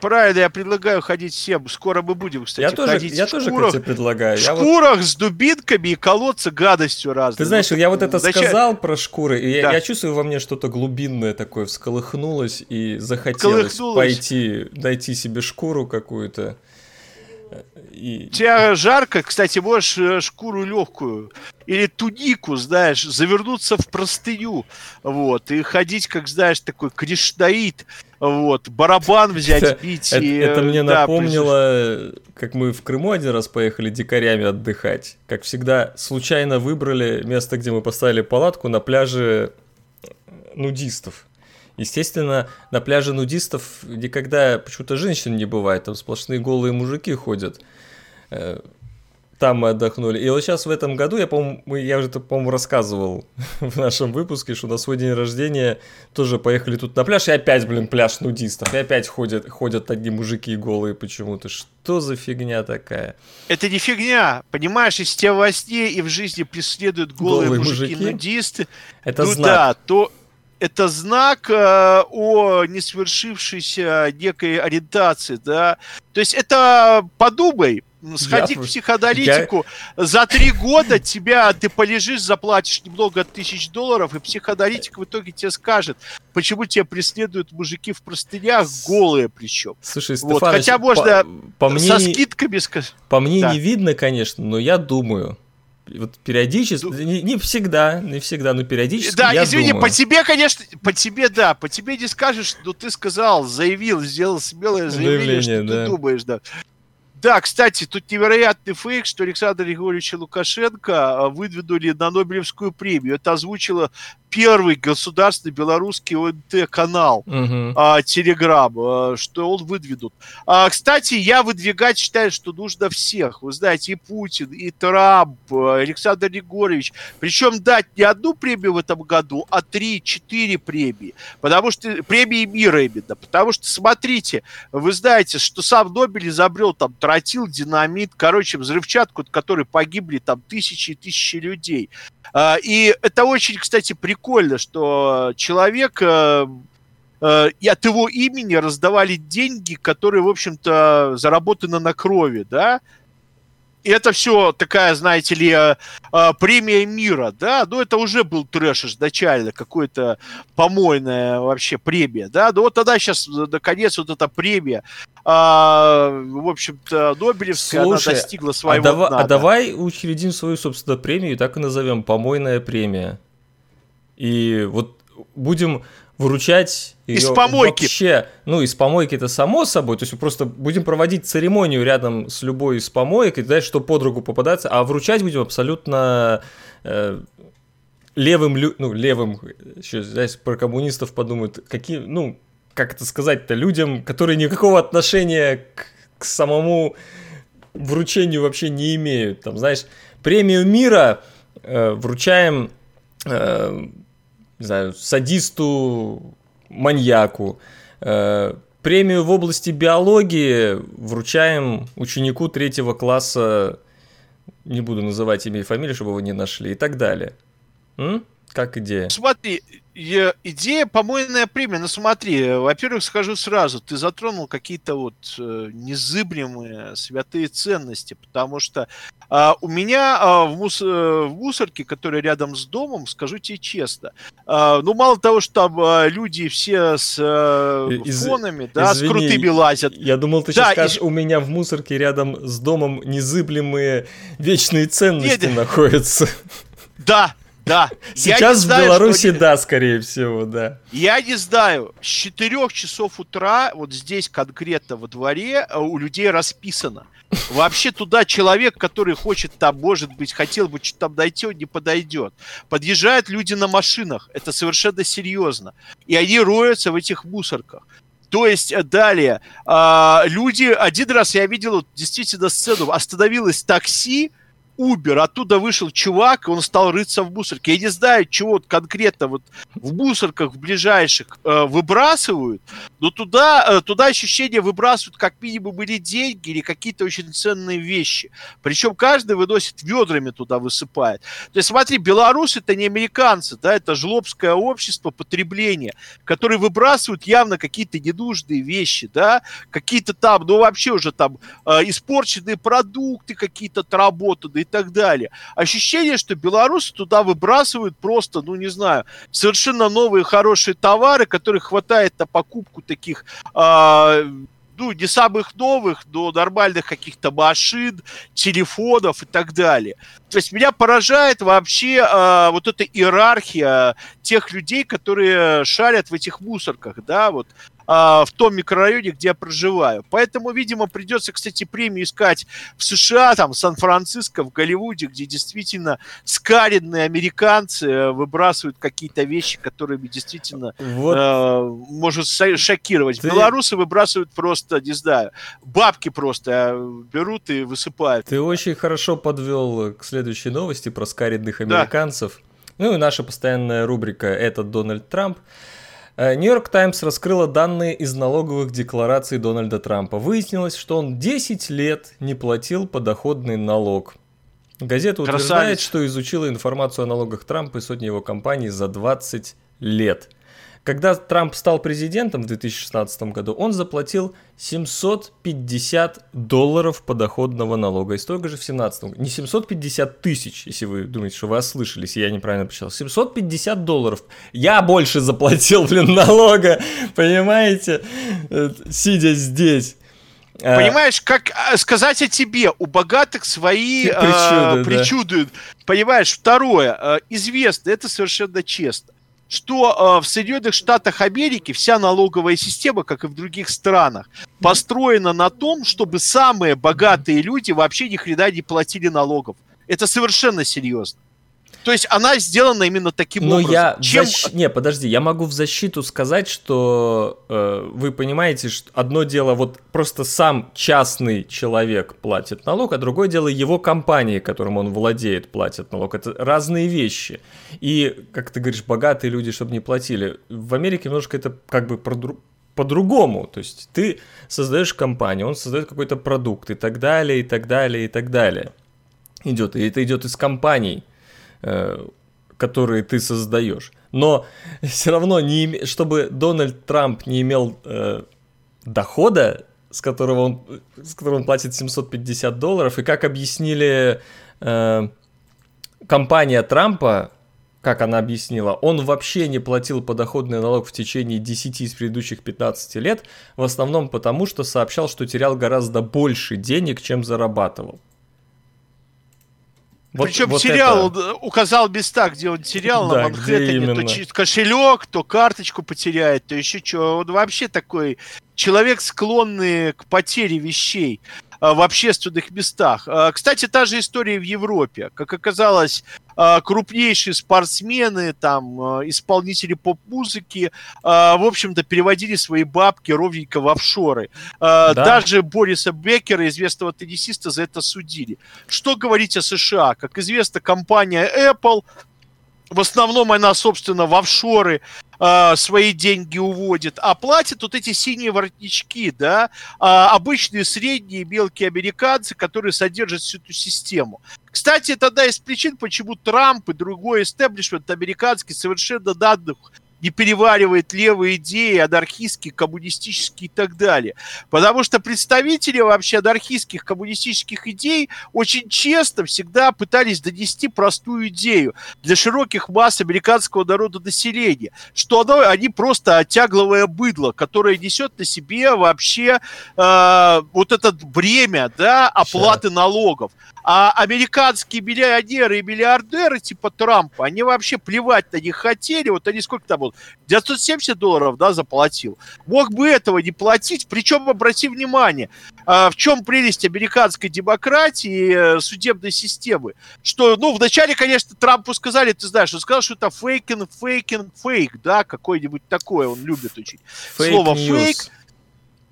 B: Правильно, я предлагаю ходить всем. Скоро мы будем, кстати,
A: я тоже,
B: ходить
A: я в тоже, шкурах,
B: предлагаю. В шкурах вот... с дубинками и колоться гадостью разной.
A: Ты знаешь, вот, я вот это зачем... сказал про шкуры, и да. я, я чувствую во мне что-то глубинное такое всколыхнулось, и захотелось пойти, найти себе шкуру какую-то.
B: И... Тебя жарко, кстати, можешь э, шкуру легкую или тунику, знаешь, завернуться в простыню, вот, и ходить, как, знаешь, такой кришнаит, вот, барабан взять, бить.
A: Это, и, это мне да, напомнило, как мы в Крыму один раз поехали дикарями отдыхать. Как всегда, случайно выбрали место, где мы поставили палатку на пляже нудистов. Естественно, на пляже нудистов никогда почему-то женщин не бывает, там сплошные голые мужики ходят. Э, там мы отдохнули. И вот сейчас в этом году, я, по-моему, я уже это, по-моему, рассказывал в нашем выпуске, что на свой день рождения тоже поехали тут на пляж, и опять, блин, пляж нудистов. И опять ходят, ходят одни мужики голые почему-то. Что за фигня такая?
B: Это не фигня, понимаешь, если тебя во сне и в жизни преследуют голые, голые мужики-нудисты,
A: это
B: ну
A: знак.
B: да, то это знак э, о несвершившейся некой ориентации, да. То есть это подумай, сходи я, к психоаналитику, я... за три года тебя, ты полежишь, заплатишь немного тысяч долларов, и психоаналитик в итоге тебе скажет, почему тебя преследуют мужики в простынях, голые причем.
A: Слушай, вот, Хотя
B: можно по, по мне, со скидками
A: сказать. По мне да. не видно, конечно, но я думаю, вот периодически, ну, не, не всегда, не всегда, но периодически
B: Да,
A: я
B: извини,
A: думаю.
B: по тебе, конечно, по тебе, да, по тебе не скажешь, но ты сказал, заявил, сделал смелое заявление, заявление что да. ты думаешь, да. Да, кстати, тут невероятный фейк, что Александр Григорьевич Лукашенко а, выдвинули на Нобелевскую премию. Это озвучила первый государственный белорусский ОНТ-канал, а, Телеграм, а, что он выдвинут. А, кстати, я выдвигать считаю, что нужно всех. Вы знаете, и Путин, и Трамп, а, Александр Егорович. Причем дать не одну премию в этом году, а три-четыре премии. Потому что премии мира именно. Потому что, смотрите, вы знаете, что сам Нобель изобрел там тротил, динамит, короче, взрывчатку, от которой погибли там тысячи и тысячи людей. А, И это очень, кстати, прикольно, что человек э, э, и от его имени раздавали деньги, которые, в общем-то, заработаны на крови, да. И это все такая, знаете ли, э, э, премия мира, да, ну это уже был трэш изначально, какой-то помойная вообще премия, да, ну вот тогда сейчас, наконец, вот эта премия, а, в общем-то, Нобелевская,
A: Слушай,
B: она достигла
A: А,
B: своего
A: дава-
B: дна,
A: а
B: да.
A: давай учредим свою, собственно, премию и так и назовем помойная премия. И вот будем выручать
B: Из
A: её
B: помойки.
A: Вообще, ну, из помойки это само собой, то есть мы просто будем проводить церемонию рядом с любой из помоек, и знаешь, что под руку попадаться, а вручать будем абсолютно э, левым, ну, левым, еще, знаешь, про коммунистов подумают, какие, ну, как это сказать-то, людям, которые никакого отношения к, к самому вручению вообще не имеют. Там, знаешь, премию мира э, вручаем, э, не знаю, садисту, маньяку. Э, премию в области биологии вручаем ученику третьего класса, не буду называть имя и фамилию, чтобы его не нашли, и так далее. М? Как идея?
B: Смотри, э, идея помойная премия. Ну смотри, э, во-первых, скажу сразу, ты затронул какие-то вот э, незыблемые святые ценности, потому что а, у меня а, в, мус- э, в мусорке, которая рядом с домом, скажу тебе честно, а, ну мало того, что там а, люди все с э,
A: Из-
B: фонами, да,
A: извини,
B: с крутыми лазят.
A: Я думал, ты
B: Да,
A: сейчас
B: и-
A: скажешь, у меня в мусорке рядом с домом незыблемые вечные ценности
B: Не, не.
A: находятся.
B: Да, да.
A: Сейчас в
B: знаю, что
A: Беларуси,
B: они-
A: да, скорее всего, да.
B: Я не знаю, с 4 часов утра, вот здесь конкретно во дворе, э, у людей расписано. Вообще туда человек, который хочет там, может быть, хотел бы что-то там найти, он не подойдет. Подъезжают люди на машинах, это совершенно серьезно. И они роются в этих мусорках. То есть э, далее, а, люди, один раз я видел вот, действительно сцену, остановилось такси, Uber, оттуда вышел чувак, он стал рыться в мусорке. Я не знаю, чего вот конкретно вот в мусорках в ближайших э, выбрасывают, но туда, э, туда ощущение выбрасывают как минимум или деньги, или какие-то очень ценные вещи. Причем каждый выносит ведрами туда высыпает. То есть смотри, белорусы это не американцы, да, это жлобское общество потребления, которые выбрасывают явно какие-то ненужные вещи, да, какие-то там, ну вообще уже там э, испорченные продукты какие-то отработанные так далее. Ощущение, что белорусы туда выбрасывают просто, ну не знаю, совершенно новые хорошие товары, которых хватает на покупку таких а, ну, не самых новых, но нормальных каких-то машин, телефонов и так далее. То есть меня поражает вообще а, вот эта иерархия тех людей, которые шарят в этих мусорках, да, вот в том микрорайоне, где я проживаю. Поэтому, видимо, придется, кстати, премию искать в США, там, в Сан-Франциско, в Голливуде, где действительно скаренные американцы э, выбрасывают какие-то вещи, которыми действительно
A: Вот
B: э, может шокировать.
A: Ты-
B: Белорусы выбрасывают просто, не знаю, бабки просто э, берут и высыпают.
A: ты очень хорошо подвел к следующей новости про скаридных
B: Да.
A: американцев. Ну и наша постоянная рубрика «Это Дональд Трамп». Э, Нью-Йорк Таймс раскрыла данные из налоговых деклараций Дональда Трампа. Выяснилось, что он 10 лет не платил подоходный налог. Газета утверждает,
B: Красавец.
A: что изучила информацию о налогах Трампа и сотни его компаний за 20 лет. Когда Трамп стал президентом в 2016 году, он заплатил 750 долларов подоходного налога. И столько же в 2017 году. Не 750 тысяч, если вы думаете, что вы ослышались, и я неправильно посчитал. 750 долларов. Я больше заплатил, блин, налога, понимаете, Э, сидя здесь. А,
B: Понимаешь, как э, сказать о тебе? У богатых свои э,
A: Причуды, да.
B: причуды. Понимаешь, второе, э, известно, это совершенно честно, что э, в Соединенных Штатах Америки вся налоговая система, как и в других странах, построена на том, чтобы самые богатые люди вообще ни хрена не платили налогов. Это совершенно серьезно. То есть она сделана именно таким
A: Но
B: образом.
A: я
B: Чем...
A: защ- Не, подожди, я могу в защиту сказать, что э, вы понимаете, что одно дело, вот просто сам частный человек платит налог, а другое дело его компании, которым он владеет, платят налог. Это разные вещи. И, как ты говоришь, богатые люди, чтобы не платили. В Америке немножко это как бы продру- по-другому. То есть ты создаешь компанию, он создает какой-то продукт и так далее, и так далее, и так далее. Идет, и это идет из компаний, которые ты создаешь. Но все равно, не име- чтобы Дональд Трамп не имел э, дохода, с которого он, с которого он платит 750 долларов, и как объяснили э, компания Трампа, как она объяснила, он вообще не платил подоходный налог в течение 10 из предыдущих 15 лет, в основном потому, что сообщал, что терял гораздо больше денег, чем зарабатывал. Вот-
B: Причем
A: вот
B: терял,
A: это-
B: он места, где он терял
A: Да,
B: на Манхэттене, то кошелек, то карточку потеряет, то еще что. Он вообще такой человек, склонный к потере вещей в общественных местах. А, Кстати, та же история в Европе. Как оказалось, а, крупнейшие спортсмены, там, а, исполнители поп-музыки, а, в общем-то, переводили свои бабки ровненько в офшоры. А,
A: Да.
B: Даже Бориса Беккера, известного теннисиста, за это судили. Что говорить о США? Как известно, компания Apple, в основном она, собственно, в офшоры а, свои деньги уводит, а платят вот эти синие воротнички, да, а, обычные средние мелкие американцы, которые содержат всю эту систему. Кстати, это одна из причин, почему Трамп и другой истеблишмент американский совершенно данных не переваривает левые идеи, анархистские, коммунистические и так далее. Потому что представители вообще анархистских, коммунистических идей очень честно всегда пытались донести простую идею для широких масс американского народа населения, что оно, они просто тягловое быдло, которое несет на себе вообще э, вот это бремя да, оплаты налогов. А американские миллионеры и миллиардеры типа Трампа, они вообще плевать на них хотели. Вот они сколько там, вот, 970 долларов, да, заплатил. Мог бы этого не платить. Причем, обрати внимание, а, в чем прелесть американской демократии, э, судебной системы. Что, ну, вначале, конечно, Трампу сказали, ты знаешь, он сказал, что это фейкин, фейкин, фейк, да, какой-нибудь такое, он любит очень. Слово
A: Fake
B: news. фейк,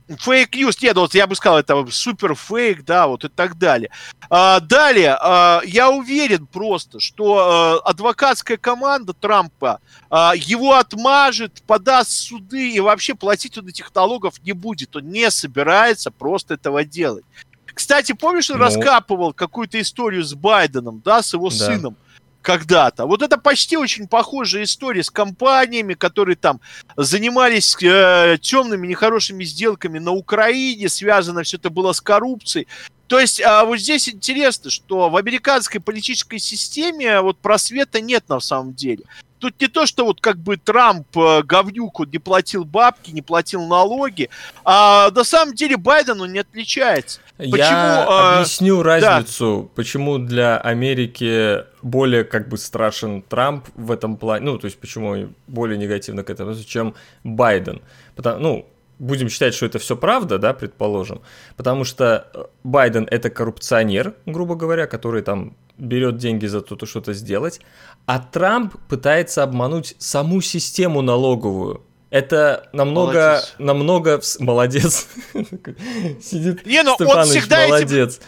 B: Fake news, нет, вот я бы сказал, это супер фейк, да, вот и так далее. А, далее, а, я уверен просто, что а, адвокатская команда Трампа а, его отмажет, подаст суды и вообще платить он этих налогов не будет. Он не собирается просто этого делать. Кстати, помнишь, он
A: Ну.
B: раскапывал какую-то историю с Байденом, да, с его
A: Да.
B: сыном? Когда-то. Вот это почти очень похожая история с компаниями, которые там занимались э, темными, нехорошими сделками на Украине, связано все это было с коррупцией. То есть а вот здесь интересно, что в американской политической системе вот просвета нет на самом деле. Тут не то, что вот как бы Трамп э, говнюк, он не платил бабки, не платил налоги, а на самом деле Байден он не отличается.
A: Я
B: Почему, а,
A: объясню разницу, почему для Америки более как бы страшен Трамп в этом плане, ну, то есть почему более негативно к этому, чем Байден. Потому, ну, будем считать, что это все правда, да, предположим, потому что э, Байден это коррупционер, грубо говоря, который там берет деньги за то, что что-то сделать, а Трамп пытается обмануть саму систему налоговую. Это намного,
B: Молодец.
A: намного... Молодец. Сидит
B: Не, ну он
A: Степаныч,
B: всегда этим-
A: молодец.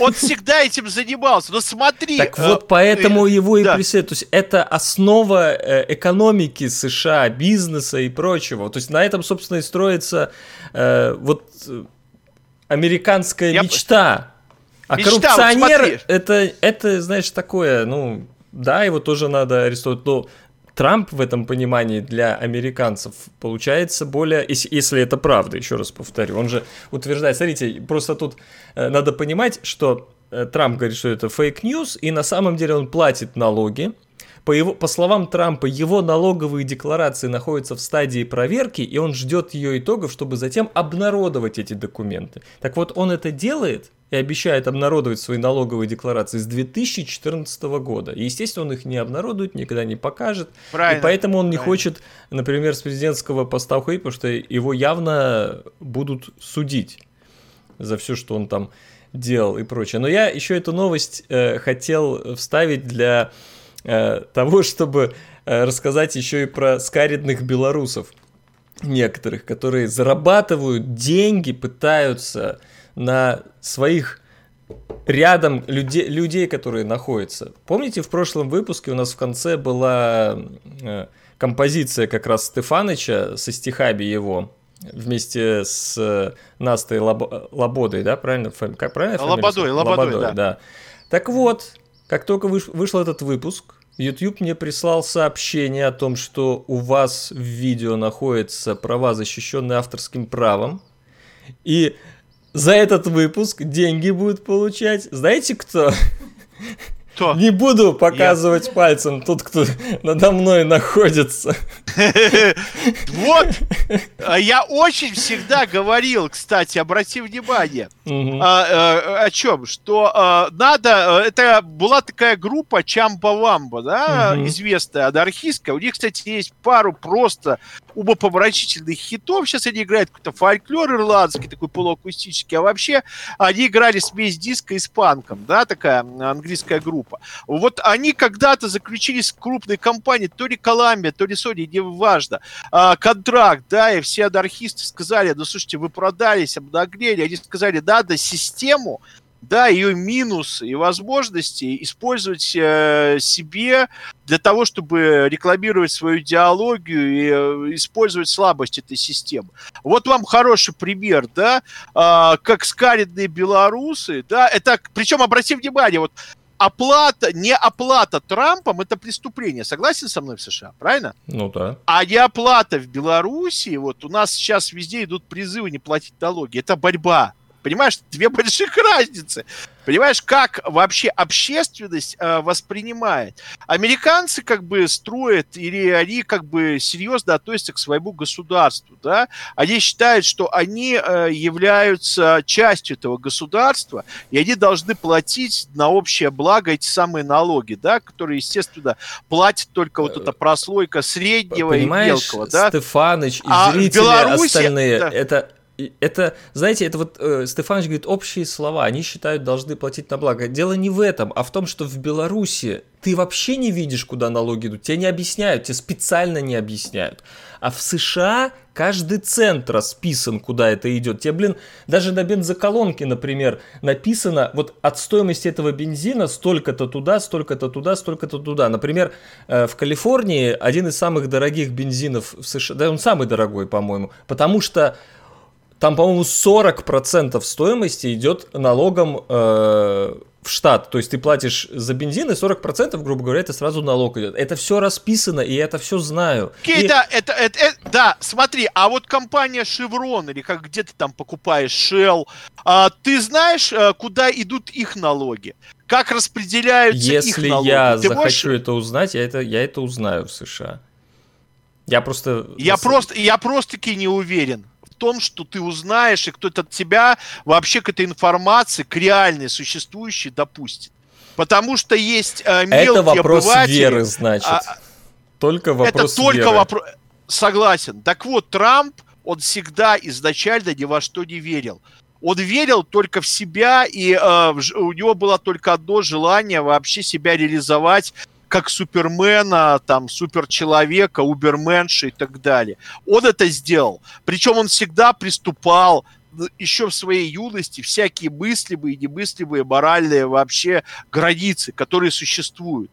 B: Он всегда этим занимался. Но смотри.
A: Так
B: э,
A: вот поэтому
B: э,
A: его и
B: да.
A: преследуют. То есть это основа э, экономики США, бизнеса и прочего. То есть на этом, собственно, и строится э, вот американская
B: Я-
A: мечта. А
B: Мечта, вот
A: коррупционер
B: смотри.
A: это, это, знаешь, такое, ну, да, его тоже надо арестовать, но Трамп в этом понимании для американцев получается более, если, это правда, еще раз повторю, он же утверждает, смотрите, просто тут э, надо понимать, что э, Трамп говорит, что это fake news, и на самом деле он платит налоги, по, его, по словам Трампа, его налоговые декларации находятся в стадии проверки, и он ждет ее итогов, чтобы затем обнародовать эти документы. Так вот, он это делает и обещает обнародовать свои налоговые декларации с 2014 года. И, естественно, он их не обнародует, никогда не покажет.
B: Правильно,
A: и поэтому он не
B: правильно.
A: хочет, например, с президентского поста уходить, потому что его явно будут судить за все, что он там делал и прочее. Но я еще эту новость э, хотел вставить для э, того, чтобы э, рассказать еще и про скаридных белорусов некоторых, которые зарабатывают деньги, пытаются на своих рядом людей, людей, которые находятся. Помните, в прошлом выпуске у нас в конце была э, композиция как раз Стефаныча со стихами его вместе с э, Настой Лоб... Лободой, да, правильно? Фами... Как правильно?
B: Лободой, Лободой, Лободой, да. да.
A: Так вот, как только выш... вышел этот выпуск, YouTube мне прислал сообщение о том, что у вас в видео находятся права, защищенные авторским правом. И за этот выпуск деньги будут получать. Знаете кто? Кто? Не буду показывать Я... пальцем тот, кто надо мной находится.
B: Вот, а я очень всегда говорил, кстати, обрати внимание, а, э, о чем, что а, надо, э, это была такая группа Чамба-Вамба, да, известная, анархистская, у них, кстати, есть пару просто умопомрачительных хитов, сейчас они играют какой-то фольклор ирландский, такой полуакустический, а вообще они играли смесь диска и с панком, да, такая английская группа. Вот они когда-то заключили с крупной компанией, то ли Columbia, то ли Sony, не важно, а, контракт, да, и все анархисты сказали, ну, слушайте, вы продались, обнаглели, они сказали, надо систему да, ее минусы и возможности использовать э, себе для того, чтобы рекламировать свою идеологию и э, использовать слабость этой системы. Вот вам хороший пример, да, э, как скаридные белорусы, да, это, причем обрати внимание, вот оплата, не оплата Трампом это преступление. Согласен со мной в США, правильно?
A: Ну да.
B: А не оплата в Беларуси, вот у нас сейчас везде идут призывы не платить налоги. Это борьба. Понимаешь, две больших разницы. Понимаешь, как вообще общественность э, воспринимает? Американцы как бы строят, или они как бы серьезно относятся к своему государству, да? Они считают, что они э, являются частью этого государства, и они должны платить на общее благо эти самые налоги, да, которые, естественно, платит только вот эта прослойка среднего
A: Понимаешь,
B: и мелкого, да?
A: Стефаныч и а зрители Беларуси, остальные, да. это это, знаете, это вот э, Стефанович говорит общие слова, они считают, должны платить на благо. Дело не в этом, а в том, что в Беларуси ты вообще не видишь, куда налоги идут, тебе не объясняют, тебе специально не объясняют. А в США каждый цент расписан, куда это идет. Тебе, блин, даже на бензоколонке, например, написано вот от стоимости этого бензина столько-то туда, столько-то туда, столько-то туда. Например, э, в Калифорнии один из самых дорогих бензинов в США, да он самый дорогой, по-моему, потому что там, по-моему, 40% стоимости идет налогом э, в штат. То есть ты платишь за бензин, и 40%, грубо говоря, это сразу налог идет. Это все расписано, и я это все знаю.
B: Окей,
A: и...
B: да, это, это, это, да, смотри, а вот компания Chevron, или как где ты там покупаешь Shell, а, ты знаешь, а, куда идут их налоги? Как распределяются
A: Если
B: их налоги?
A: я
B: ты
A: захочу можешь... это узнать, я это, я это узнаю в США. Я просто...
B: Я просто, я просто-таки не уверен том, что ты узнаешь, и кто-то от тебя вообще к этой информации, к реальной, существующей, допустит. Потому что есть э, мелкие
A: Это вопрос
B: обыватели,
A: веры, значит. А, только вопрос
B: Это только вопрос... Согласен. Так вот, Трамп, он всегда изначально ни во что не верил. Он верил только в себя, и э, у него было только одно желание вообще себя реализовать как Супермена, там, Суперчеловека, Уберменша и так далее. Он это сделал. Причем он всегда приступал еще в своей юности всякие мыслимые и немыслимые моральные вообще границы, которые существуют.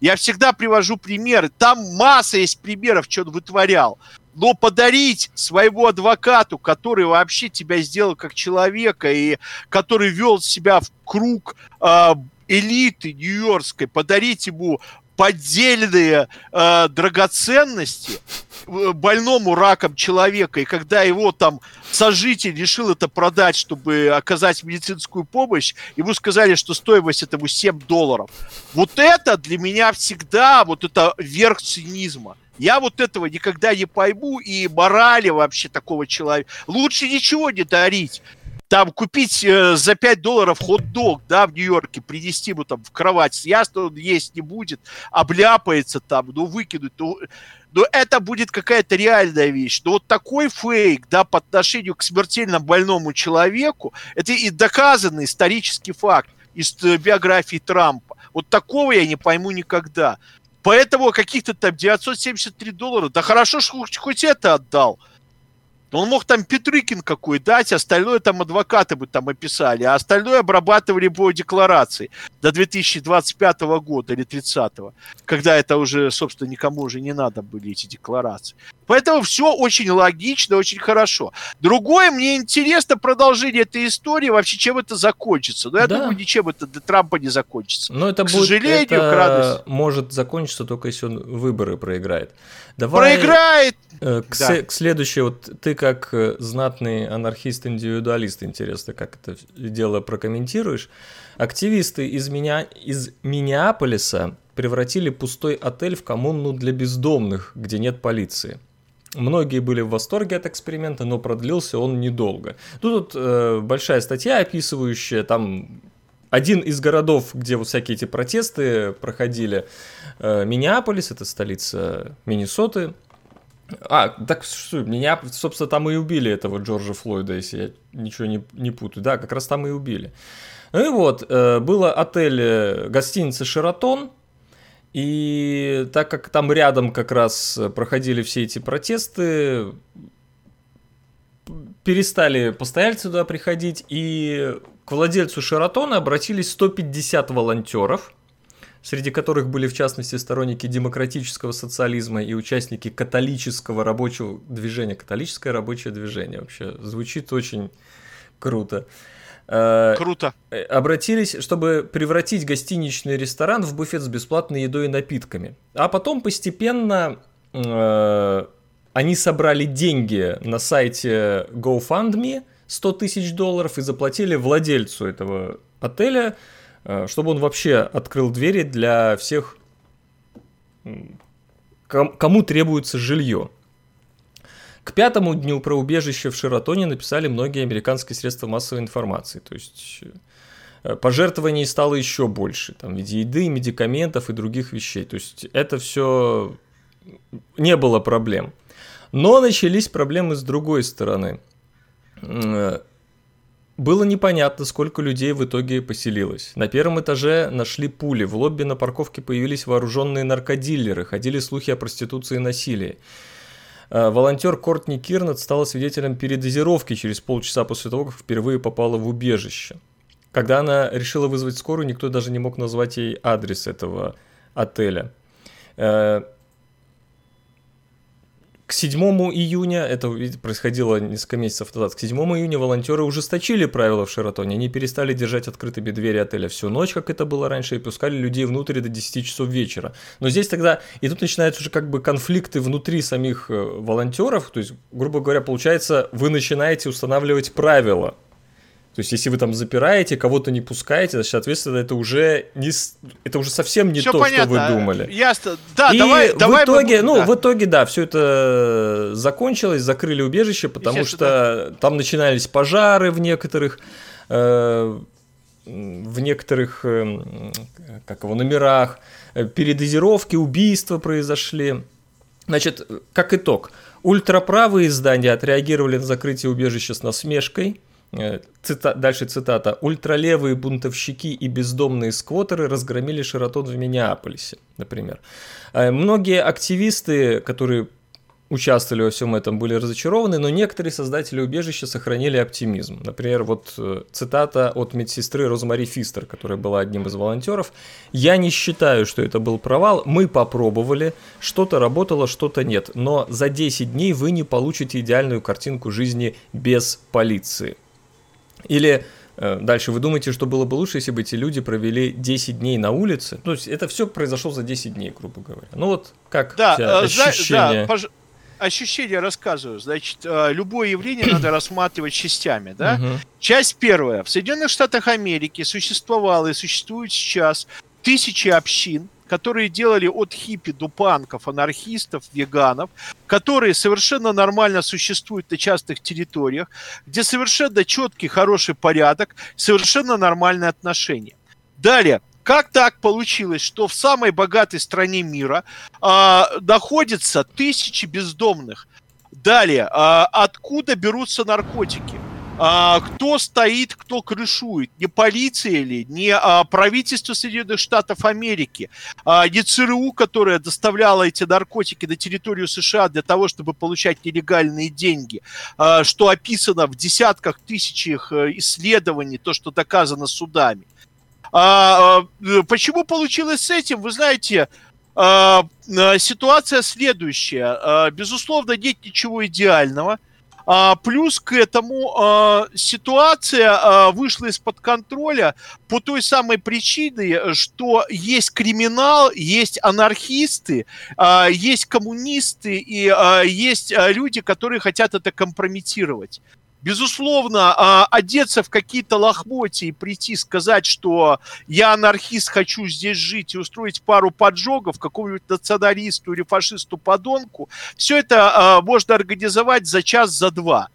B: Я всегда привожу примеры. Там масса есть примеров, что он вытворял. Но подарить своему адвокату, который вообще тебя сделал как человека и который вел себя в круг э, элиты нью-йоркской, подарить ему поддельные э, драгоценности э, больному раком человека, и когда его там сожитель решил это продать, чтобы оказать медицинскую помощь, ему сказали, что стоимость этому 7 долларов. Вот это для меня всегда вот это верх цинизма. Я вот этого никогда не пойму, и морали вообще такого человека. Лучше ничего не дарить там купить э, за 5 долларов хот-дог, да, в Нью-Йорке, принести ему там в кровать, ясно, он есть не будет, обляпается там, ну, выкинуть, ну, но это будет какая-то реальная вещь. Но вот такой фейк, да, по отношению к смертельно больному человеку, это и доказанный исторический факт из э, биографии Трампа. Вот такого я не пойму никогда. Поэтому каких-то там 973 доллара, да хорошо, что хоть это отдал. Он мог там Петрыкин какой дать, остальное там адвокаты бы там описали, а остальное обрабатывали по декларации до 2025 года или 30 когда это уже, собственно, никому уже не надо были эти декларации. Поэтому все очень логично, очень хорошо. Другое, мне интересно продолжение этой истории, вообще чем это закончится. Но я да. думаю, ничем это для Трампа не закончится.
A: Но это
B: к
A: будет,
B: сожалению,
A: это
B: к радости.
A: может закончиться только если он выборы проиграет. Давай,
B: Проиграет!
A: э, К,
B: Да.
A: к следующей, вот ты как э, знатный анархист-индивидуалист, интересно, как это дело прокомментируешь. Активисты из, меня, из Миннеаполиса превратили пустой отель в коммуну для бездомных, где нет полиции. Многие были в восторге от эксперимента, но продлился он недолго. Ну, Тут э, большая статья, описывающая там один из городов, где вот всякие эти протесты проходили, э, Миннеаполис, это столица Миннесоты. А, так что, Миннеаполис, собственно, там и убили этого Джорджа Флойда, если я ничего не, не путаю. Да, как раз там и убили. Ну и вот, э, было отель, э, гостиница «Шератон», и так как там рядом как раз проходили все эти протесты, перестали постояльцы туда приходить, и к владельцу Шератона обратились 150 волонтеров, среди которых были в частности сторонники демократического социализма и участники католического рабочего движения. Католическое рабочее движение вообще звучит очень круто. Э,
B: Круто.
A: э, обратились, чтобы превратить гостиничный ресторан в буфет с бесплатной едой и напитками. А потом постепенно э, они собрали деньги на сайте GoFundMe 100 тысяч долларов и заплатили владельцу этого отеля, э, чтобы он вообще открыл двери для всех, кому требуется жилье. К пятому дню про убежище в Шератоне написали многие американские средства массовой информации. То есть э, пожертвований стало еще больше, там, в виде еды, медикаментов и других вещей. То есть это все не было проблем. Но начались проблемы с другой стороны. Э, Было непонятно, сколько людей в итоге поселилось. На первом этаже нашли пули, в лобби на парковке появились вооруженные наркодилеры, ходили слухи о проституции и насилии. Э, Волонтер Кортни Кирнет стала свидетелем передозировки через полчаса после того, как впервые попала в убежище. Когда она решила вызвать скорую, никто даже не мог назвать ей адрес этого отеля. К 7 июня, это происходило несколько месяцев назад, к 7 июня волонтеры ужесточили правила в Шератоне. Они перестали держать открытыми двери отеля всю ночь, как это было раньше, и пускали людей внутрь до 10 часов вечера. Но здесь тогда, и тут начинаются уже как бы конфликты внутри самих э, волонтеров. То есть, грубо говоря, получается, вы начинаете устанавливать правила. То есть, если вы там запираете, кого-то не пускаете, значит, соответственно, это уже, не, это уже совсем не
B: Всё
A: то,
B: понятно.
A: что вы думали.
B: Ясно. Да,
A: и
B: давай,
A: в
B: давай.
A: итоге,
B: мы-
A: ну,
B: да.
A: в итоге, да, все это закончилось, закрыли убежище, потому что там начинались пожары в некоторых, э, в некоторых, э, как его, номерах, э, передозировки, убийства произошли. Значит, как итог, ультраправые издания отреагировали на закрытие убежища с насмешкой. Э, цита- дальше цитата. «Ультралевые бунтовщики и бездомные сквотеры разгромили Шератон в Миннеаполисе», например. Э, Многие активисты, которые участвовали во всем этом, были разочарованы, но некоторые создатели убежища сохранили оптимизм. Например, вот э, цитата от медсестры Розмари Фистер, которая была одним из волонтеров. «Я не считаю, что это был провал. Мы попробовали. Что-то работало, что-то нет. Но за 10 дней вы не получите идеальную картинку жизни без полиции». Или э, дальше, вы думаете, что было бы лучше, если бы эти люди провели 10 дней на улице? То есть это все произошло за 10 дней, грубо говоря. Ну вот как
B: Да,
A: тебя
B: э, да, пож- ощущения рассказываю. Значит, э, любое явление надо рассматривать частями, да?
A: Мгм.
B: Часть первая. В Соединенных Штатах Америки существовало и существует сейчас тысячи общин, которые делали от хиппи до панков, анархистов, веганов, которые совершенно нормально существуют на частных территориях, где совершенно четкий, хороший порядок, совершенно нормальные отношения. Далее, как так получилось, что в самой богатой стране мира а, находятся тысячи бездомных? Далее, а, откуда берутся наркотики? А, кто стоит, кто крышует. Не полиция ли, не а, правительство Соединенных Штатов Америки, а, не ЦРУ, которое доставляло эти наркотики на территорию США для того, чтобы получать нелегальные деньги, а, что описано в десятках тысячах э, исследований, то, что доказано судами. А, а, почему получилось с этим? Вы знаете, а, а ситуация следующая. А, безусловно, нет ничего идеального – а, плюс к этому а, ситуация а, вышла из-под контроля по той самой причине, что есть криминал, есть анархисты, а, есть коммунисты и а, есть а, люди, которые хотят это компрометировать. Безусловно, а, одеться в какие-то лохмотья и прийти сказать, что я анархист, хочу здесь жить и устроить пару поджогов какому-нибудь националисту или фашисту-подонку, все это а, можно организовать за час, за два.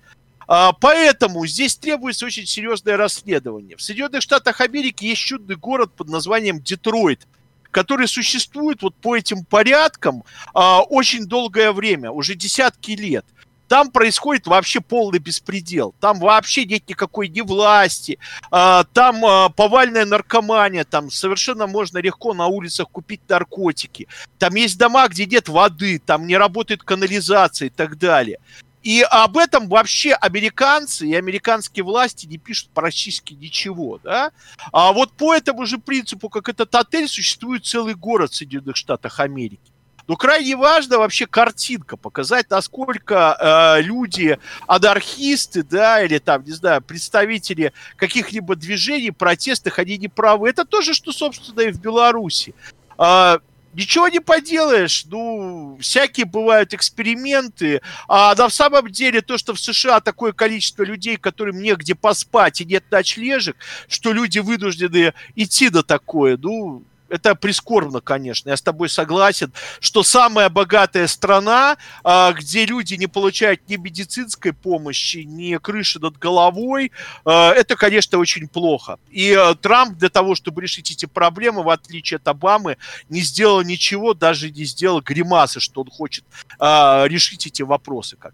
B: А, поэтому здесь требуется очень серьезное расследование. В Соединенных Штатах Америки есть чудный город под названием Детройт который существует вот по этим порядкам а, очень долгое время, уже десятки лет. Там происходит вообще полный беспредел. Там вообще нет никакой ни власти. А, там а, повальная наркомания. Там совершенно можно легко на улицах купить наркотики. Там есть дома, где нет воды. Там не работает канализация и так далее. И об этом вообще американцы и американские власти не пишут практически ничего. Да? А вот по этому же принципу, как этот отель, существует целый город в Соединенных Штатах Америки. Но крайне важно вообще картинка, показать, насколько э, люди, анархисты, да, или там, не знаю, представители каких-либо движений, протестных, они не правы. Это то же, что, собственно, и в Беларуси. Э, Ничего не поделаешь, ну, всякие бывают эксперименты, а на самом деле то, что в США такое количество людей, которым негде поспать и нет ночлежек, что люди вынуждены идти на такое, ну, это прискорбно, конечно, я с тобой согласен, что самая богатая страна, а, где люди не получают ни медицинской помощи, ни крыши над головой, а, это, конечно, очень плохо. И а, Трамп для того, чтобы решить эти проблемы, в отличие от Обамы, не сделал ничего, даже не сделал гримасы, что он хочет решить эти вопросы как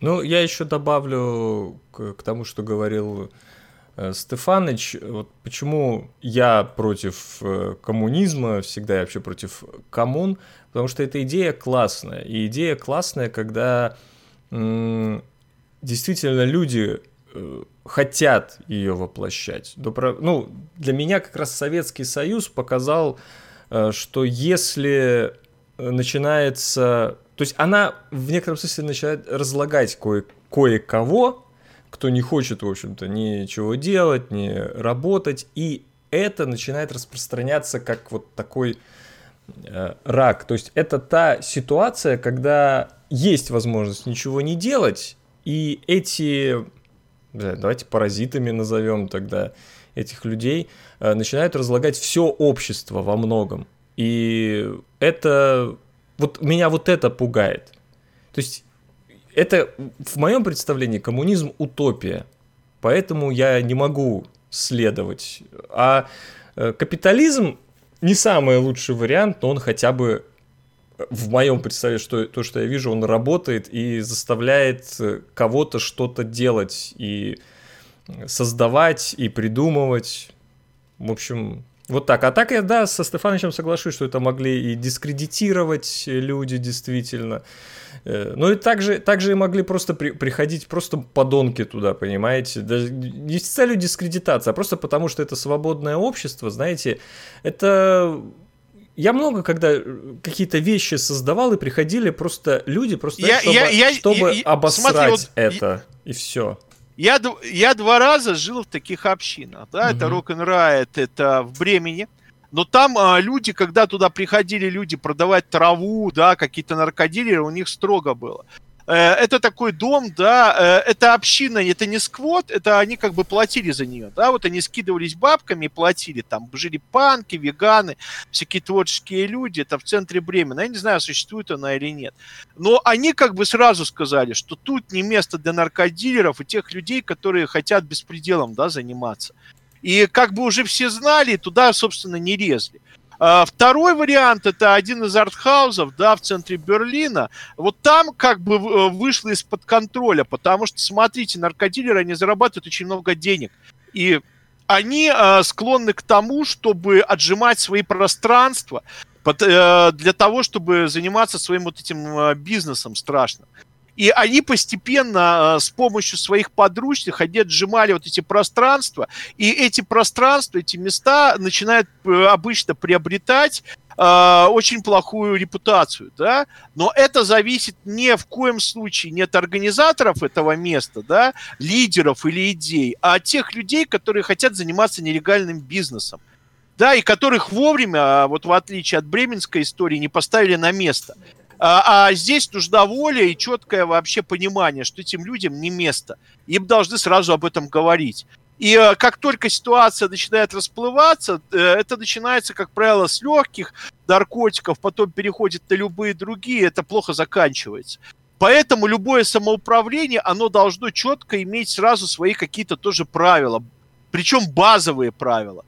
A: Ну, я еще добавлю к, к тому, что говорил Стефаныч, вот почему я против э, коммунизма, всегда я вообще против коммун, потому что эта идея классная. И идея классная, когда действительно люди э, хотят ее воплощать. Ну, для меня как раз Советский Союз показал, что если начинается... То есть она в некотором смысле начинает разлагать кое- кое-кого, кто не хочет, в общем-то, ничего делать, не работать, и это начинает распространяться как вот такой э, рак. То есть это та ситуация, когда есть возможность ничего не делать, и эти, давайте паразитами назовем тогда этих людей, э, начинают разлагать все общество во многом. И это, вот меня вот это пугает. То есть это в моем представлении коммунизм утопия. Поэтому я не могу следовать. А э, капитализм не самый лучший вариант, но он хотя бы в моем представлении, что то, что я вижу, он работает и заставляет э, кого-то что-то делать и создавать и придумывать. В общем, вот так. А так я, да, со Стефановичем соглашусь, что это могли и дискредитировать люди действительно. Э, ну и также, также и могли просто при, приходить просто подонки туда, понимаете? Даже не с целью дискредитации, а просто потому, что это свободное общество, знаете, это я много когда какие-то вещи создавал и приходили просто люди просто я, чтобы, я, я, чтобы я, обосрать смотри, вот, это я, и все.
B: Я, я два раза жил в таких общинах, да, угу. это Рок-н-Райт, это в Бремени, но там а, люди, когда туда приходили люди продавать траву, да, какие-то наркодилеры, у них строго было. Э, это такой дом, да, э, это община, это не сквот, это они как бы платили за нее, да, вот они скидывались бабками платили, там жили панки, веганы, всякие творческие люди, это в центре Бремена, я не знаю, существует она или нет, но они как бы сразу сказали, что тут не место для наркодилеров и тех людей, которые хотят беспределом, да, заниматься. И как бы уже все знали, туда, собственно, не резли. А, второй вариант это один из артхаузов, да, в центре Берлина. Вот там как бы э, вышло из-под контроля, потому что, смотрите, наркодилеры, они зарабатывают очень много денег. И они э, склонны к тому, чтобы отжимать свои пространства э, для того, чтобы заниматься своим вот этим бизнесом страшным. И они постепенно с помощью своих подручных, они отжимали вот эти пространства, и эти пространства, эти места начинают обычно приобретать э, очень плохую репутацию, да, но это зависит не в коем случае не от организаторов этого места, да, лидеров или идей, а от тех людей, которые хотят заниматься нелегальным бизнесом да, и которых вовремя, вот в отличие от бременской истории, не поставили на место. А, а здесь нужна воля и четкое вообще понимание, что этим людям не место. Им должны сразу об этом говорить. И э, как только ситуация начинает расплываться, э, это начинается, как правило, с легких наркотиков, потом переходит на любые другие, это плохо заканчивается. Поэтому любое самоуправление, оно должно четко иметь сразу свои какие-то тоже правила, причем базовые правила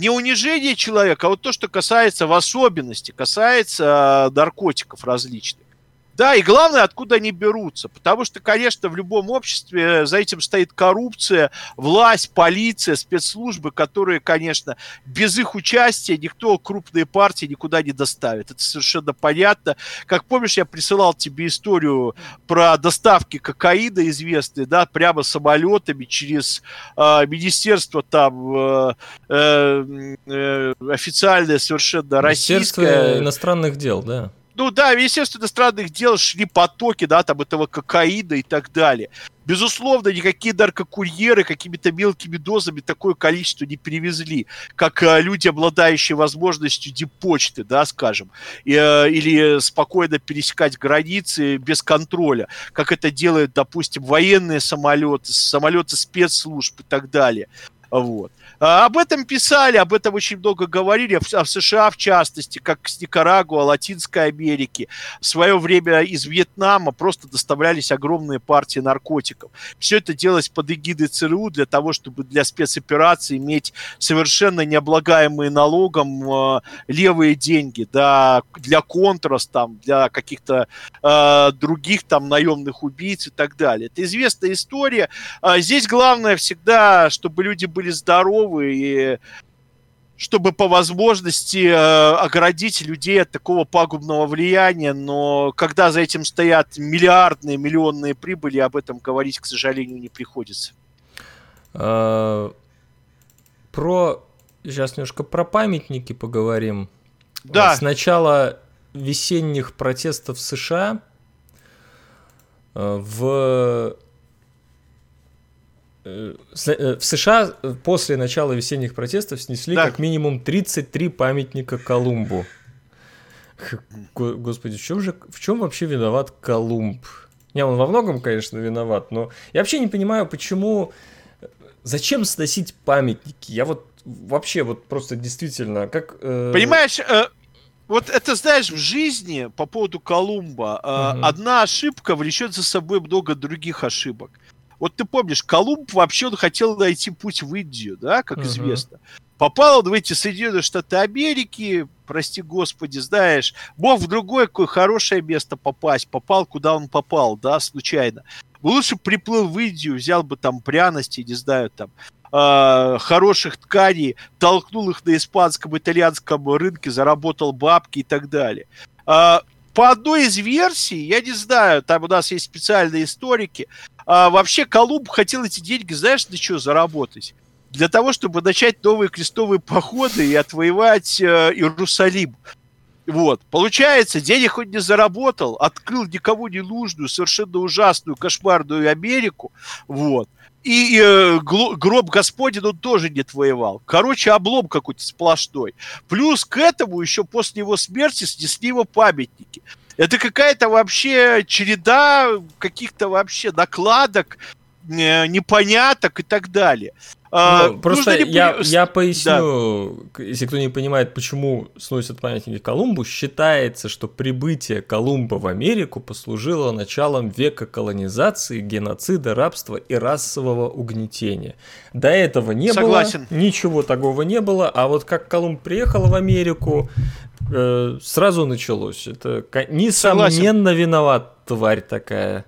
B: не унижение человека, а вот то, что касается в особенности, касается э, наркотиков различных. Да, и главное, откуда они берутся. Потому что, конечно, в любом обществе за этим стоит коррупция, власть, полиция, спецслужбы, которые, конечно, без их участия никто крупные партии никуда не доставит. Это совершенно понятно. Как помнишь, я присылал тебе историю про доставки кокаина известные, да, прямо самолетами через э, министерство там э, э, э, официальное совершенно российское.
A: иностранных дел, да
B: ну да, Министерство иностранных дел шли потоки, да, там этого кокаина и так далее. Безусловно, никакие наркокурьеры какими-то мелкими дозами такое количество не перевезли, как э, люди, обладающие возможностью дипочты, да, скажем, э, или спокойно пересекать границы без контроля, как это делают, допустим, военные самолеты, самолеты спецслужб и так далее. Вот. А, об этом писали, об этом очень много говорили, в США в частности, как с Никарагуа, Латинской Америки. В свое время из Вьетнама просто доставлялись огромные партии наркотиков. Все это делалось под эгидой ЦРУ для того, чтобы для спецоперации иметь совершенно необлагаемые налогом левые деньги, да, для контрас, там, для каких-то э, других там наемных убийц и так далее. Это известная история. А здесь главное всегда, чтобы люди были здоровы, готовы и чтобы по возможности э, оградить людей от такого пагубного влияния, но когда за этим стоят миллиардные, миллионные прибыли, об этом говорить, к сожалению, не приходится.
A: А, про сейчас немножко про памятники поговорим. Да. С начала весенних протестов в США э, в Э, э, в США после начала весенних протестов снесли да. как минимум 33 памятника Колумбу. Господи, в чем же, в чем вообще виноват Колумб? Не, он во многом, конечно, виноват, но я вообще не понимаю, почему, зачем сносить памятники? Я вот вообще вот просто действительно, как...
B: Э... Понимаешь, э, вот это, знаешь, в жизни по поводу Колумба э, угу. одна ошибка влечет за собой много других ошибок. Вот ты помнишь, Колумб вообще он хотел найти путь в Индию, да, как uh-huh. известно. Попал он в эти Соединенные Штаты Америки, прости господи, знаешь, мог в другое какое хорошее место попасть, попал, куда он попал, да, случайно. Лучше приплыл в Индию, взял бы там пряности, не знаю, там, э, хороших тканей, толкнул их на испанском, итальянском рынке, заработал бабки и так далее. Э, по одной из версий, я не знаю, там у нас есть специальные историки, а, вообще Колумб хотел эти деньги, знаешь, для чего заработать? Для того, чтобы начать новые крестовые походы и отвоевать э, Иерусалим. Вот. Получается, денег он не заработал, открыл никому не нужную, совершенно ужасную, кошмарную Америку. Вот. И э, гроб Господень он тоже не отвоевал. Короче, облом какой-то сплошной. Плюс к этому еще после его смерти снесли его памятники. Это какая-то вообще череда каких-то вообще накладок непоняток и так далее.
A: А, ну, просто ли... я, я поясню, да. если кто не понимает, почему сносят памятники Колумбу, считается, что прибытие Колумба в Америку послужило началом века колонизации, геноцида, рабства и расового угнетения. До этого не Согласен. было, ничего такого не было, а вот как Колумб приехал в Америку, сразу началось. Это, несомненно, Согласен. виноват тварь такая.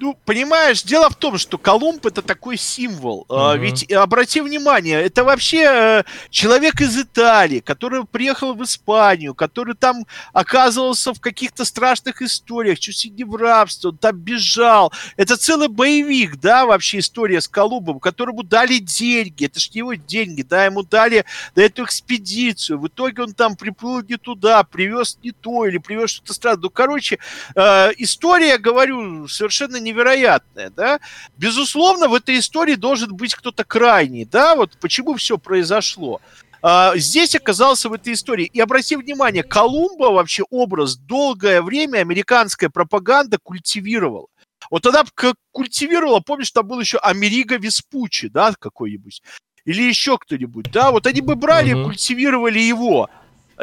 B: Ну, понимаешь, дело в том, что Колумб это такой символ. Uh-huh. Ведь э, обрати внимание, это вообще э, человек из Италии, который приехал в Испанию, который там оказывался в каких-то страшных историях, чуть ли не в рабстве, он там бежал. Это целый боевик, да, вообще история с Колумбом, которому дали деньги, это ж его деньги, да, ему дали на эту экспедицию. В итоге он там приплыл не туда, привез не то или привез что-то странное. Ну, короче, э, история, говорю, совершенно не невероятное, да, безусловно, в этой истории должен быть кто-то крайний, да, вот почему все произошло. А, здесь оказался в этой истории. И обрати внимание, Колумба вообще образ долгое время американская пропаганда культивировала. Вот тогда культивировала, помнишь, там был еще Америго Веспуччи, да, какой-нибудь, или еще кто-нибудь, да, вот они бы брали uh-huh. культивировали его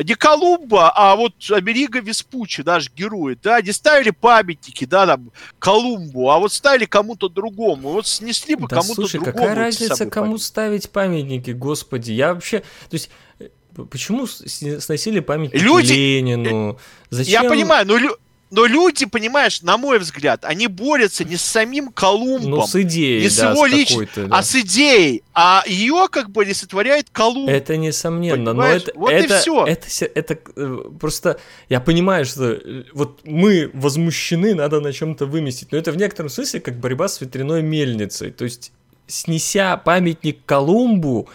B: не Колумба, а вот Америго Веспуччи, наш герой, да, не ставили памятники, да, там, Колумбу, а вот ставили кому-то другому, вот снесли бы да, кому-то слушай, другому.
A: какая разница, кому памятники. ставить памятники, господи, я вообще, то есть э, Почему сносили памятники Люди... Ленину?
B: Зачем? Я понимаю, но лю... Но люди, понимаешь, на мой взгляд, они борются не с самим Колумбом, ну,
A: с идеей,
B: не с да, его личностью, да. а с идеей, а ее как бы олицетворяет Колумб.
A: Это несомненно, понимаешь? но это, вот это, и все. Это, это, это просто, я понимаю, что э, вот мы возмущены, надо на чем-то выместить, но это в некотором смысле как борьба с ветряной мельницей, то есть снеся памятник Колумбу,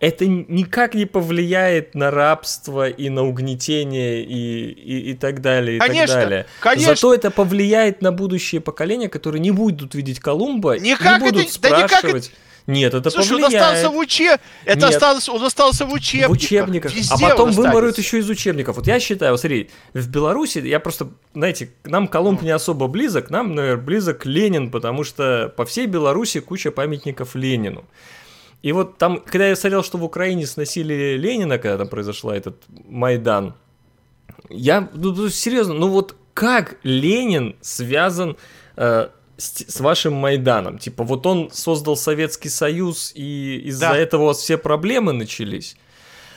A: это никак не повлияет на рабство и на угнетение и, и, и так далее, и конечно, так далее. Конечно. Зато это повлияет на будущее поколения, которые не будут видеть Колумба, никак не будут это, спрашивать. Да никак это... Нет, это Слушай, повлияет. он остался
B: в уче... Это Нет. осталось, он остался в учебниках.
A: В учебниках. Везде а потом вымоют еще из учебников. Вот я считаю, вот смотри, в Беларуси, я просто, знаете, нам Колумб не особо близок, нам, наверное, близок Ленин, потому что по всей Беларуси куча памятников Ленину. И вот там, когда я смотрел, что в Украине сносили Ленина, когда там произошла этот Майдан, я, ну, ну серьезно, ну вот как Ленин связан э, с, с вашим Майданом? Типа вот он создал Советский Союз, и из-за да. этого у вас все проблемы начались?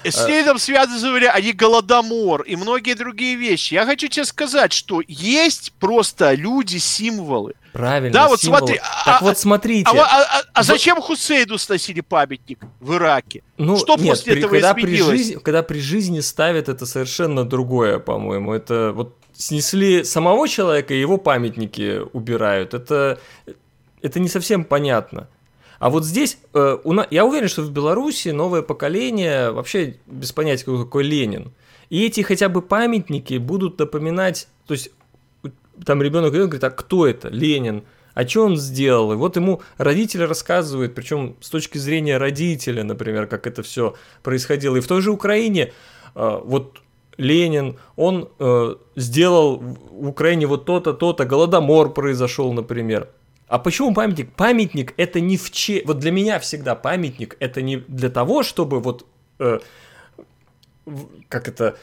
B: С э, ним связывали они голодомор и многие другие вещи. Я хочу тебе сказать, что есть просто люди-символы.
A: Правильно. Да,
B: вот символ. смотри.
A: Так а, вот смотрите. А,
B: а, а, а зачем Хусейду сносили памятник в Ираке?
A: Ну, Что нет, после при, этого когда изменилось? При жизни, когда при жизни ставят, это совершенно другое, по-моему. Это вот снесли самого человека и его памятники убирают. Это, это не совсем понятно. А вот здесь, э, у на... я уверен, что в Беларуси новое поколение вообще без понятия, кто такой Ленин. И эти хотя бы памятники будут напоминать, то есть там ребенок говорит, а кто это? Ленин. А что он сделал? И вот ему родители рассказывают, причем с точки зрения родителя, например, как это все происходило. И в той же Украине э, вот Ленин, он э, сделал в Украине вот то-то, то-то, голодомор произошел, например. А почему памятник? Памятник это не в че... Вот для меня всегда памятник это не для того, чтобы вот... Э, как это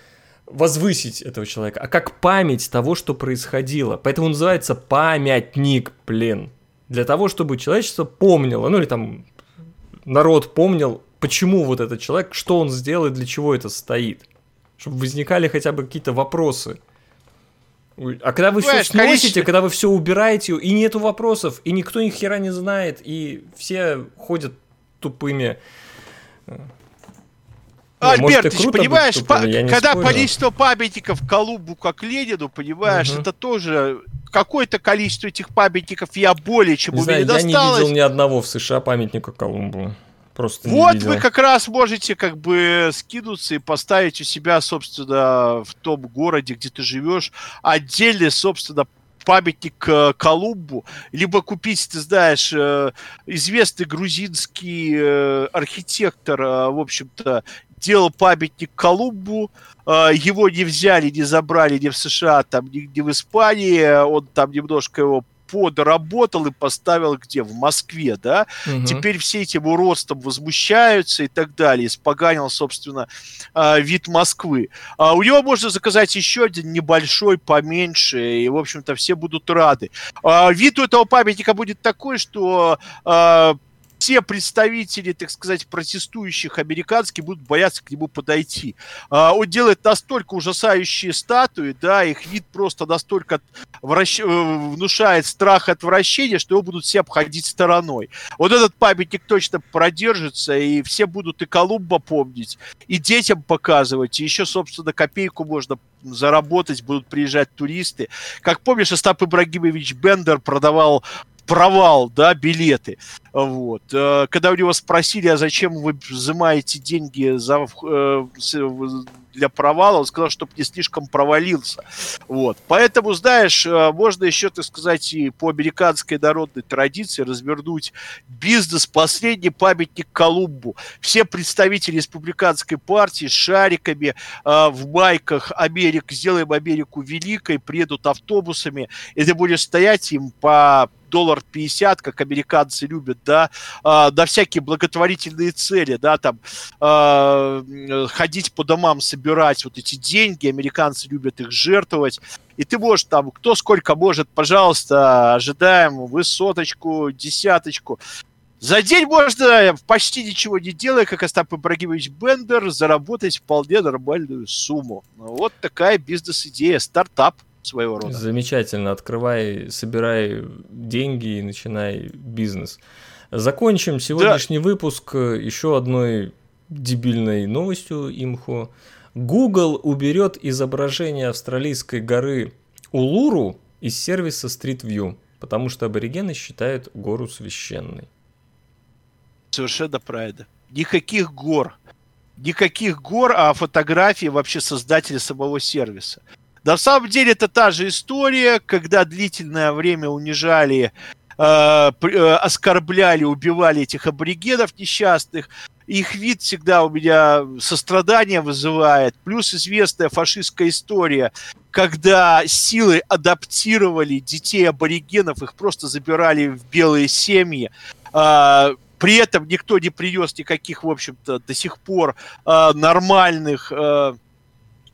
A: возвысить этого человека, а как память того, что происходило. Поэтому называется памятник, блин. Для того, чтобы человечество помнило, ну или там народ помнил, почему вот этот человек, что он сделал и для чего это стоит. Чтобы возникали хотя бы какие-то вопросы. А когда вы Понимаешь, все сносите, конечно... когда вы все убираете, и нету вопросов, и никто ни хера не знает, и все ходят тупыми
B: Альберт, ты понимаешь, по, когда спорю. количество памятников Колумбу как Ленину, понимаешь, угу. это тоже какое-то количество этих памятников я более чем не знаю, досталось. Я
A: не видел ни одного в США памятника Колумбу. Просто
B: вот вы как раз можете как бы скинуться и поставить у себя, собственно, в том городе, где ты живешь, отдельный, собственно, памятник э, Колумбу, либо купить, ты знаешь, э, известный грузинский э, архитектор, в общем-то, делал памятник Колумбу, его не взяли, не забрали ни в США, там, ни, ни в Испании, он там немножко его депо доработал и поставил где? В Москве, да? Угу. Теперь все этим уродством возмущаются и так далее. Испоганил, собственно, э, вид Москвы. А у него можно заказать еще один небольшой, поменьше, и, в общем-то, все будут рады. А, вид у этого памятника будет такой, что а, все представители, так сказать, протестующих американских будут бояться к нему подойти. А, он делает настолько ужасающие статуи, да, их вид просто настолько вращ... Э, внушает страх и отвращение, что его будут все обходить стороной. Вот этот памятник точно продержится, и все будут и Колумба помнить, и детям показывать, и еще, собственно, копейку можно заработать, будут приезжать туристы. Как помнишь, Остап Ибрагимович Бендер продавал провал, да, билеты. Вот. Э, когда у него спросили, а зачем вы взимаете деньги за, э, для провала, он сказал, чтобы не слишком провалился. Вот. Поэтому, знаешь, э, можно еще, так сказать, и по американской народной традиции развернуть бизнес последний памятник Колумбу. Все представители республиканской партии с шариками в майках Америк, сделаем Америку великой, приедут автобусами, и ты будешь стоять им по доллар 50, как американцы любят, да, э, на всякие благотворительные цели, да, там, э, ходить по домам, собирать вот эти деньги, американцы любят их жертвовать, и ты можешь там, кто сколько может, пожалуйста, ожидаем высоточку, десяточку, за день можно, почти ничего не делая, как Остап Ибрагимович Бендер, заработать вполне нормальную сумму. Вот такая бизнес-идея, стартап – своего рода.
A: Замечательно. Открывай, собирай деньги и начинай бизнес. Закончим сегодняшний да. выпуск еще одной дебильной новостью имхо. Google уберет изображение австралийской горы Улуру из сервиса Street View, потому что аборигены считают гору священной.
B: Совершенно правильно. Никаких гор. Никаких гор, а фотографии вообще создателя самого сервиса. На самом деле это та же история, когда длительное время унижали, э, э, оскорбляли, убивали этих аборигенов несчастных. Их вид всегда у меня сострадание вызывает. Плюс известная фашистская история, когда силы адаптировали детей аборигенов, их просто забирали в белые семьи. Э, при этом никто не принес никаких, в общем-то, до сих пор э, нормальных... Э,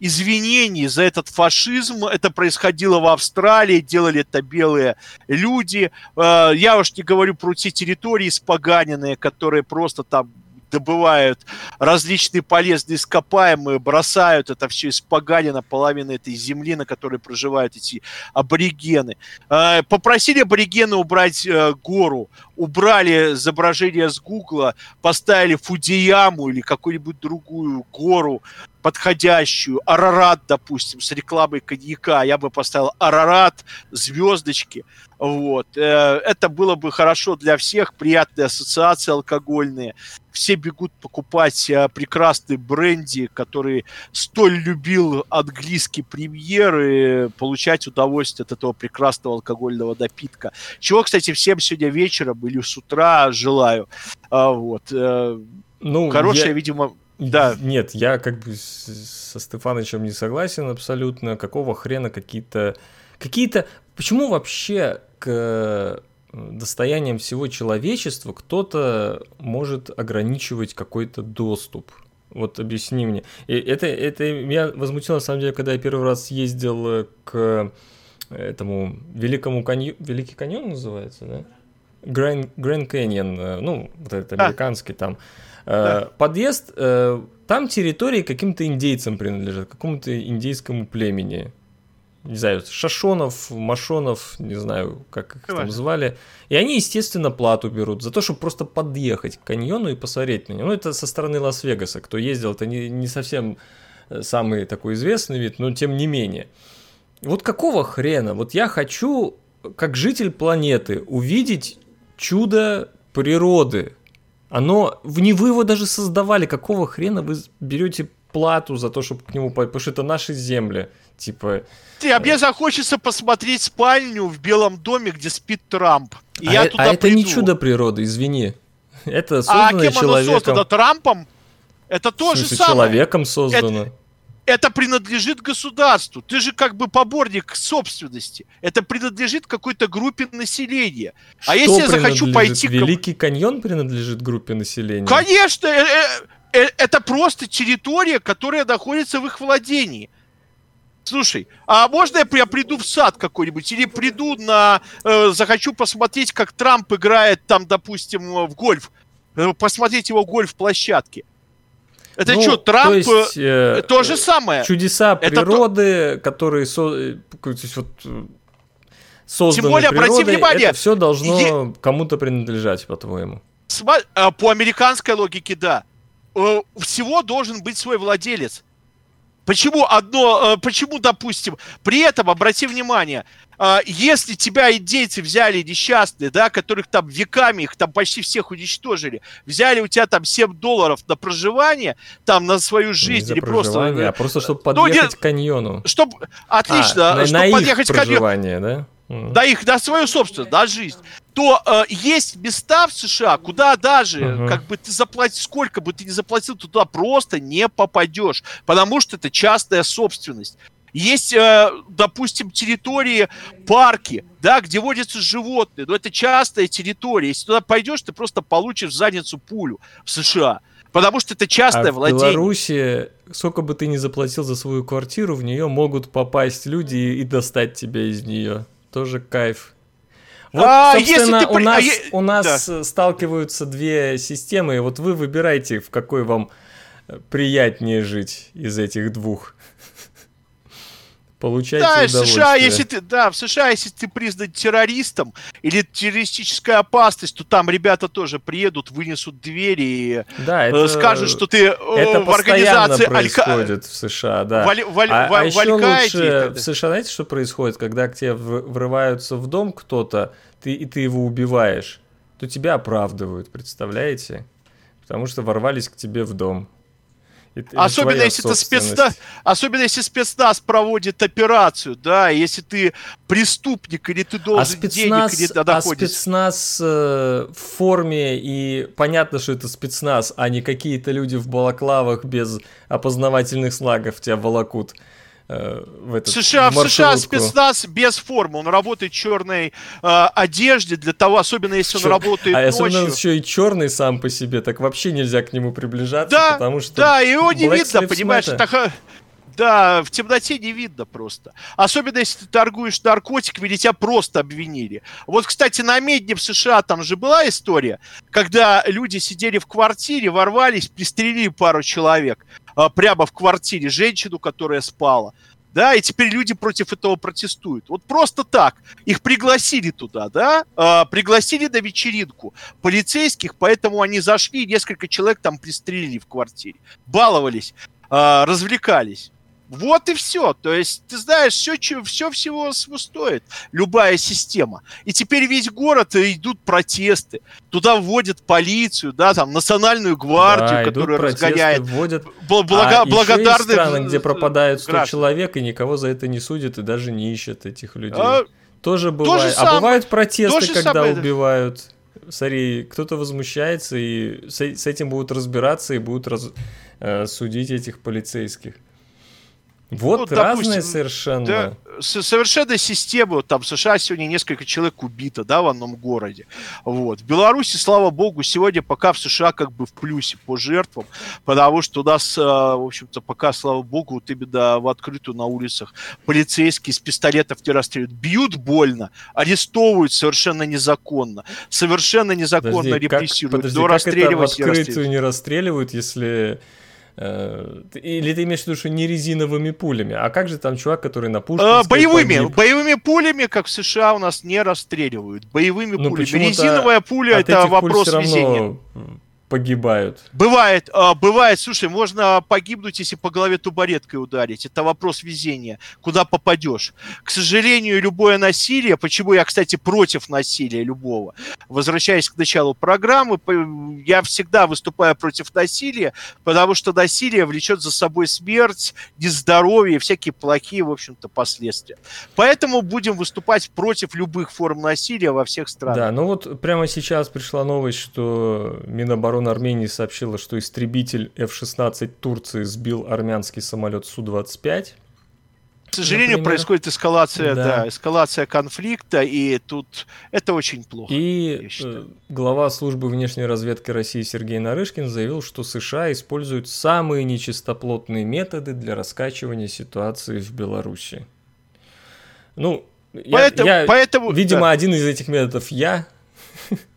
B: извинений за этот фашизм. Это происходило в Австралии, делали это белые люди. Э, я уж не говорю про те территории испоганенные, которые просто там добывают различные полезные ископаемые, бросают это все испоганено половина этой земли, на которой проживают эти аборигены. Э, попросили аборигены убрать э, гору, убрали изображение с Гугла, поставили Фудияму или какую-нибудь другую гору, подходящую, Арарат, допустим, с рекламой коньяка, я бы поставил Арарат, звездочки, вот. Э, это было бы хорошо для всех, приятные ассоциации алкогольные. Все бегут покупать э, прекрасный бренди, который столь любил английский премьер, и получать удовольствие от этого прекрасного алкогольного напитка. Чего, кстати, всем сегодня вечером или с утра желаю. А, вот. Э, ну, Хорошая, я... видимо,
A: да. Нет, я как бы со Стефанычем не согласен абсолютно. Какого хрена какие-то... Какие-то... Почему вообще к э, достояниям всего человечества кто-то может ограничивать какой-то доступ? Вот объясни мне. И это, это меня возмутило, на самом деле, когда я первый раз ездил к этому Великому каньону... Великий каньон называется, да? Grand Canyon, э, ну, вот этот американский а. там. Да. Э, подъезд, э, там территории каким-то индейцам принадлежат, какому-то индейскому племени. Не знаю, Шашонов, Машонов, не знаю, как их там звали. И они, естественно, плату берут за то, чтобы просто подъехать к каньону и посмотреть на него. Ну, это со стороны Лас-Вегаса. Кто ездил, это не, не совсем э, самый такой известный вид, но тем не менее. Вот какого хрена? Вот я хочу, как житель планеты, увидеть чудо природы, оно, не вы его даже создавали, какого хрена вы берете плату за то, чтобы к нему, потому что это наши земли, типа...
B: Ты, а мне захочется посмотреть спальню в Белом доме, где спит Трамп.
A: И а, я э, туда а это приду. не чудо природы, извини. Это создано а кем человеком. оно создано?
B: Трампом? Это то же самое.
A: человеком создано.
B: Это... это принадлежит государству. Ты же как бы поборник собственности. Это принадлежит какой-то группе населения.
A: Что а если я захочу пойти... Великий каньон принадлежит группе населения?
B: Конечно! Э, э, э, это просто территория, которая находится в их владении. Слушай, а можно я, я приду в сад какой-нибудь? Или приду на... Э, захочу посмотреть, как Трамп играет там, допустим, в гольф. Посмотреть его гольф-площадке. Это ну, что, Трамп то, есть, э, то же самое?
A: Чудеса это природы, то... которые со, э, то есть, вот, э, созданы Тем более, природой, обрати внимание, это все должно е... кому-то принадлежать, по-твоему.
B: По американской логике, да. Всего должен быть свой владелец. Почему одно, почему, допустим, при этом, обрати внимание, а, если тебя индейцы взяли несчастные, да, которых там веками, их там почти всех уничтожили, взяли у тебя там 7 долларов на проживание, там на свою жизнь, или просто...
A: А просто чтобы подъехать ну, к каньону.
B: Чтоб, отлично,
A: а, чтобы на подъехать к каньону. да?
B: Да их, на свою собственную, на жизнь. То э, есть места в США, куда даже, uh-huh. как бы ты заплатил, сколько бы ты ни заплатил, туда просто не попадешь, потому что это частная собственность. Есть, э, допустим, территории, парки, да, где водятся животные, но это частая территория. Если туда пойдешь, ты просто получишь в задницу пулю в США. Потому что это частное а владение.
A: В Беларуси, сколько бы ты ни заплатил за свою квартиру, в нее могут попасть люди и достать тебя из нее. Тоже кайф. Вот, а, собственно, если ты... у нас, а, у нас да. сталкиваются две системы, и вот вы выбирайте, в какой вам приятнее жить из этих двух. Получается
B: да, в США, если ты, да, в США, если ты признан террористом или террористическая опасность, то там ребята тоже приедут, вынесут двери и да, э, это, скажут, что ты э,
A: это в организации происходит Алька... в США, да. Валь, валь, а, валь, а еще лучше в США, знаете, что происходит, когда к тебе врываются в дом кто-то, ты и ты его убиваешь, то тебя оправдывают, представляете? Потому что ворвались к тебе в дом.
B: Это, особенно если это спецназ, особенно если спецназ проводит операцию, да, если ты преступник или ты должен а спецназ, денег где-то
A: А спецназ э, в форме и понятно, что это спецназ, а не какие-то люди в балаклавах без опознавательных слагов тебя волокут.
B: Э, в этот США, в, в США спецназ без формы, он работает в черной э, одежде для того, особенно если Чер... он работает
A: а
B: ночью.
A: особенно он еще и черный сам по себе, так вообще нельзя к нему приближаться,
B: да,
A: потому что
B: да, его не видно, понимаешь, так, да, в темноте не видно просто. Особенно если ты торгуешь наркотиками или тебя просто обвинили. Вот, кстати, на Медне в США там же была история, когда люди сидели в квартире, ворвались, пристрелили пару человек. А, прямо в квартире женщину, которая спала. Да, и теперь люди против этого протестуют. Вот просто так. Их пригласили туда, да, а, пригласили на вечеринку полицейских, поэтому они зашли, несколько человек там пристрелили в квартире. Баловались, а, развлекались. Вот и все. То есть, ты знаешь, все, все всего стоит. Любая система. И теперь весь город э, идут протесты. Туда вводят полицию, да, там, национальную гвардию, да, которая разгоняет.
A: Вводят. Блага, а благодарны... Еще страны, где пропадают 100 граждан. человек, и никого за это не судят, и даже не ищут этих людей. А, Тоже бывает. То а самое, бывают протесты, когда самое, убивают. Смотри, кто-то возмущается, и с, с этим будут разбираться, и будут раз, э, судить этих полицейских. Вот ну, разные допустим, совершенно. Да,
B: совершенно система. Там в США сегодня несколько человек убито, да, в одном городе. Вот. В Беларуси, слава богу, сегодня пока в США как бы в плюсе по жертвам, потому что у нас, а, в общем-то, пока, слава богу, вот именно в открытую на улицах полицейские с пистолетов не расстреливают. Бьют больно, арестовывают совершенно незаконно. Совершенно незаконно подожди, репрессируют.
A: Как, подожди, как это в открытую не расстреливают, если Э, или ты имеешь в виду, что не резиновыми пулями? А как же там чувак, который на пушке? А,
B: боевыми, погиб? боевыми пулями, как в США у нас не расстреливают. Боевыми ну, пулями. Резиновая пуля это вопрос везения
A: погибают.
B: Бывает, а, бывает, слушай, можно погибнуть, если по голове тубареткой ударить. Это вопрос везения, куда попадешь. К сожалению, любое насилие, почему я, кстати, против насилия любого, возвращаясь к началу программы, я всегда выступаю против насилия, потому что насилие влечет за собой смерть, нездоровье, всякие плохие, в общем-то, последствия. Поэтому будем выступать против любых форм насилия во всех странах.
A: Да, ну вот прямо сейчас пришла новость, что Минобороны Минобороны Армении сообщила, что истребитель F-16 Турции сбил армянский самолет Су-25.
B: К сожалению, Например, происходит эскалация, да. да, эскалация конфликта, и тут это очень плохо.
A: И э, глава службы внешней разведки России Сергей Нарышкин заявил, что США используют самые нечистоплотные методы для раскачивания ситуации в Беларуси. Ну, поэтому, я, я поэтому, видимо, да. один из этих методов я.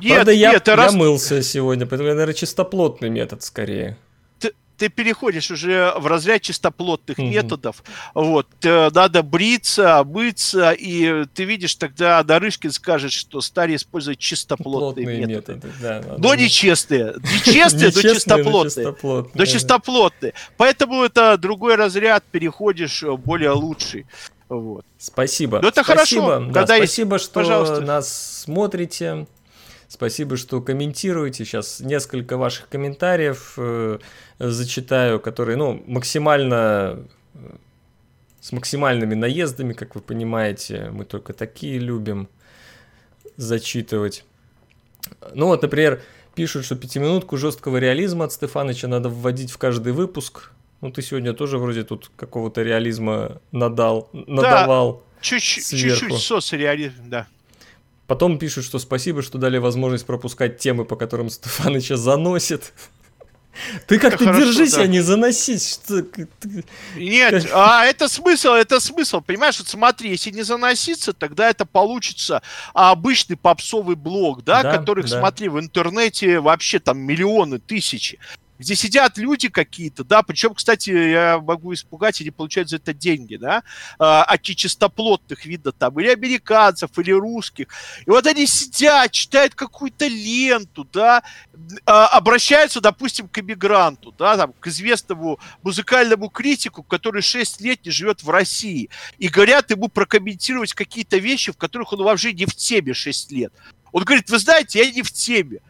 A: Нет, Правда, я, нет, я раз... мылся сегодня, поэтому, наверное, чистоплотный метод скорее
B: ты переходишь уже в разряд чистоплотных mm-hmm. методов. Вот, э, надо бриться, мыться, и ты видишь, тогда Нарышкин скажет, что стали использовать чистоплотные Плотные методы. методы да, но нечестные. Нечестные, но чистоплотные. Но чистоплотные. Поэтому это другой разряд, переходишь э, более лучший. Вот.
A: Спасибо.
B: Но это
A: спасибо.
B: хорошо.
A: Да, когда спасибо, есть... что Пожалуйста. нас смотрите. Спасибо, что комментируете. Сейчас несколько ваших комментариев э, зачитаю, которые, ну, максимально э, с максимальными наездами, как вы понимаете. Мы только такие любим зачитывать. Ну вот, например, пишут, что пятиминутку жесткого реализма от Стефаныча надо вводить в каждый выпуск. Ну, ты сегодня тоже вроде тут какого-то реализма надал, надавал. Да,
B: чуть-чуть, чуть-чуть соцреализм, да.
A: Потом пишут, что спасибо, что дали возможность пропускать темы, по которым Стефаныча заносит. Ты как-то держись, да. а не заносить. Что...
B: Нет, а это смысл, это смысл. Понимаешь, вот смотри, если не заноситься, тогда это получится обычный попсовый блог, да, да которых, да. смотри, в интернете вообще там миллионы, тысячи где сидят люди какие-то, да, причем, кстати, я могу испугать, или получают за это деньги, да, а, от чистоплотных видов там, или американцев, или русских. И вот они сидят, читают какую-то ленту, да, а, обращаются, допустим, к иммигранту, да, там, к известному музыкальному критику, который 6 лет не живет в России, и говорят ему прокомментировать какие-то вещи, в которых он вообще не в теме 6 лет. Он говорит, вы знаете, я не в теме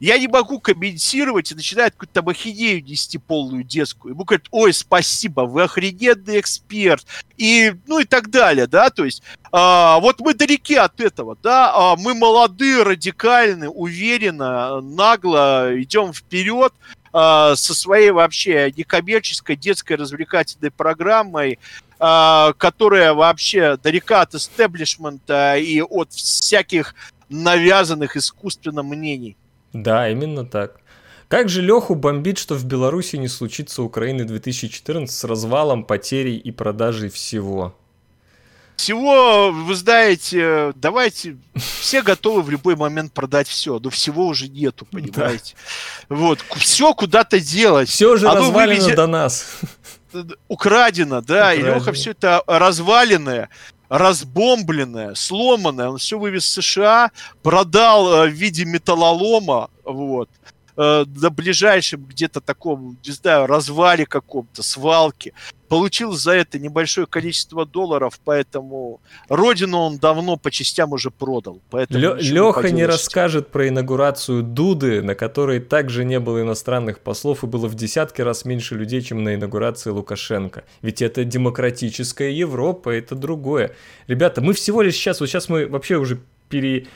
B: я не могу комментировать и начинает какую-то там ахинею нести полную детскую. Ему говорят, ой, спасибо, вы охрененный эксперт. И, ну и так далее, да, то есть а, вот мы далеки от этого, да, а, мы молодые, радикальны, уверенно, нагло идем вперед, а, со своей вообще некоммерческой детской развлекательной программой, а, которая вообще далека от истеблишмента и от всяких навязанных искусственно мнений.
A: Да, именно так. Как же Леху бомбит, что в Беларуси не случится Украины 2014 с развалом, потерей и продажей всего?
B: Всего, вы знаете, давайте, все готовы в любой момент продать все, но всего уже нету, понимаете? Да. Вот, все куда-то делать.
A: Все же Оно развалено вывезет... до нас.
B: Украдено, да, Украдено. и Леха все это разваленное разбомбленное, сломанное, он все вывез в США, продал э, в виде металлолома, вот, э, на ближайшем где-то таком, не знаю, развале каком-то, свалке. Получил за это небольшое количество долларов, поэтому родину он давно по частям уже продал.
A: Лё- Леха не, не расскажет про инаугурацию Дуды, на которой также не было иностранных послов и было в десятки раз меньше людей, чем на инаугурации Лукашенко. Ведь это демократическая Европа, это другое. Ребята, мы всего лишь сейчас, вот сейчас мы вообще уже пере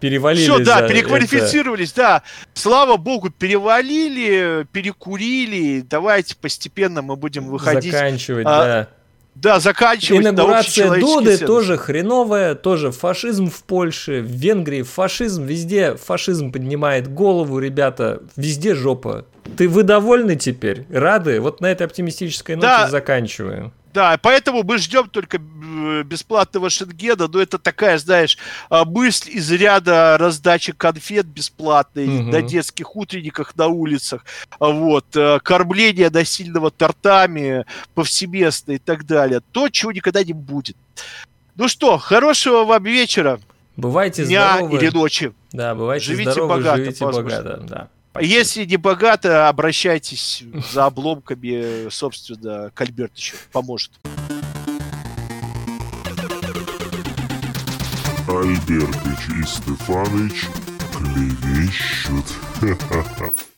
A: перевалили. Все,
B: да, переквалифицировались, это... да. Слава богу, перевалили, перекурили. Давайте постепенно мы будем выходить.
A: Заканчивать, а, да.
B: Да, заканчивать
A: Инаугурация Дуды тоже хреновая, тоже фашизм в Польше, в Венгрии фашизм, везде фашизм поднимает голову, ребята, везде жопа. Ты вы довольны теперь? Рады? Вот на этой оптимистической ноте да. заканчиваем.
B: Да, поэтому мы ждем только э, бесплатного Шенгена, но это такая, знаешь, а, мысль из ряда раздачи конфет бесплатной угу. на детских утренниках на улицах, а вот, э, кормление насильного тортами повсеместно и так далее. То, чего никогда не будет. Ну что, хорошего вам вечера.
A: Бывайте
B: дня
A: здоровы.
B: или ночи.
A: Да, бывайте живите здоровы, богато, живите богато. Да.
B: Если не богато, обращайтесь за обломками, собственно, к Альбертычу. Поможет.
C: Альбертыч и Стефаныч клевещут.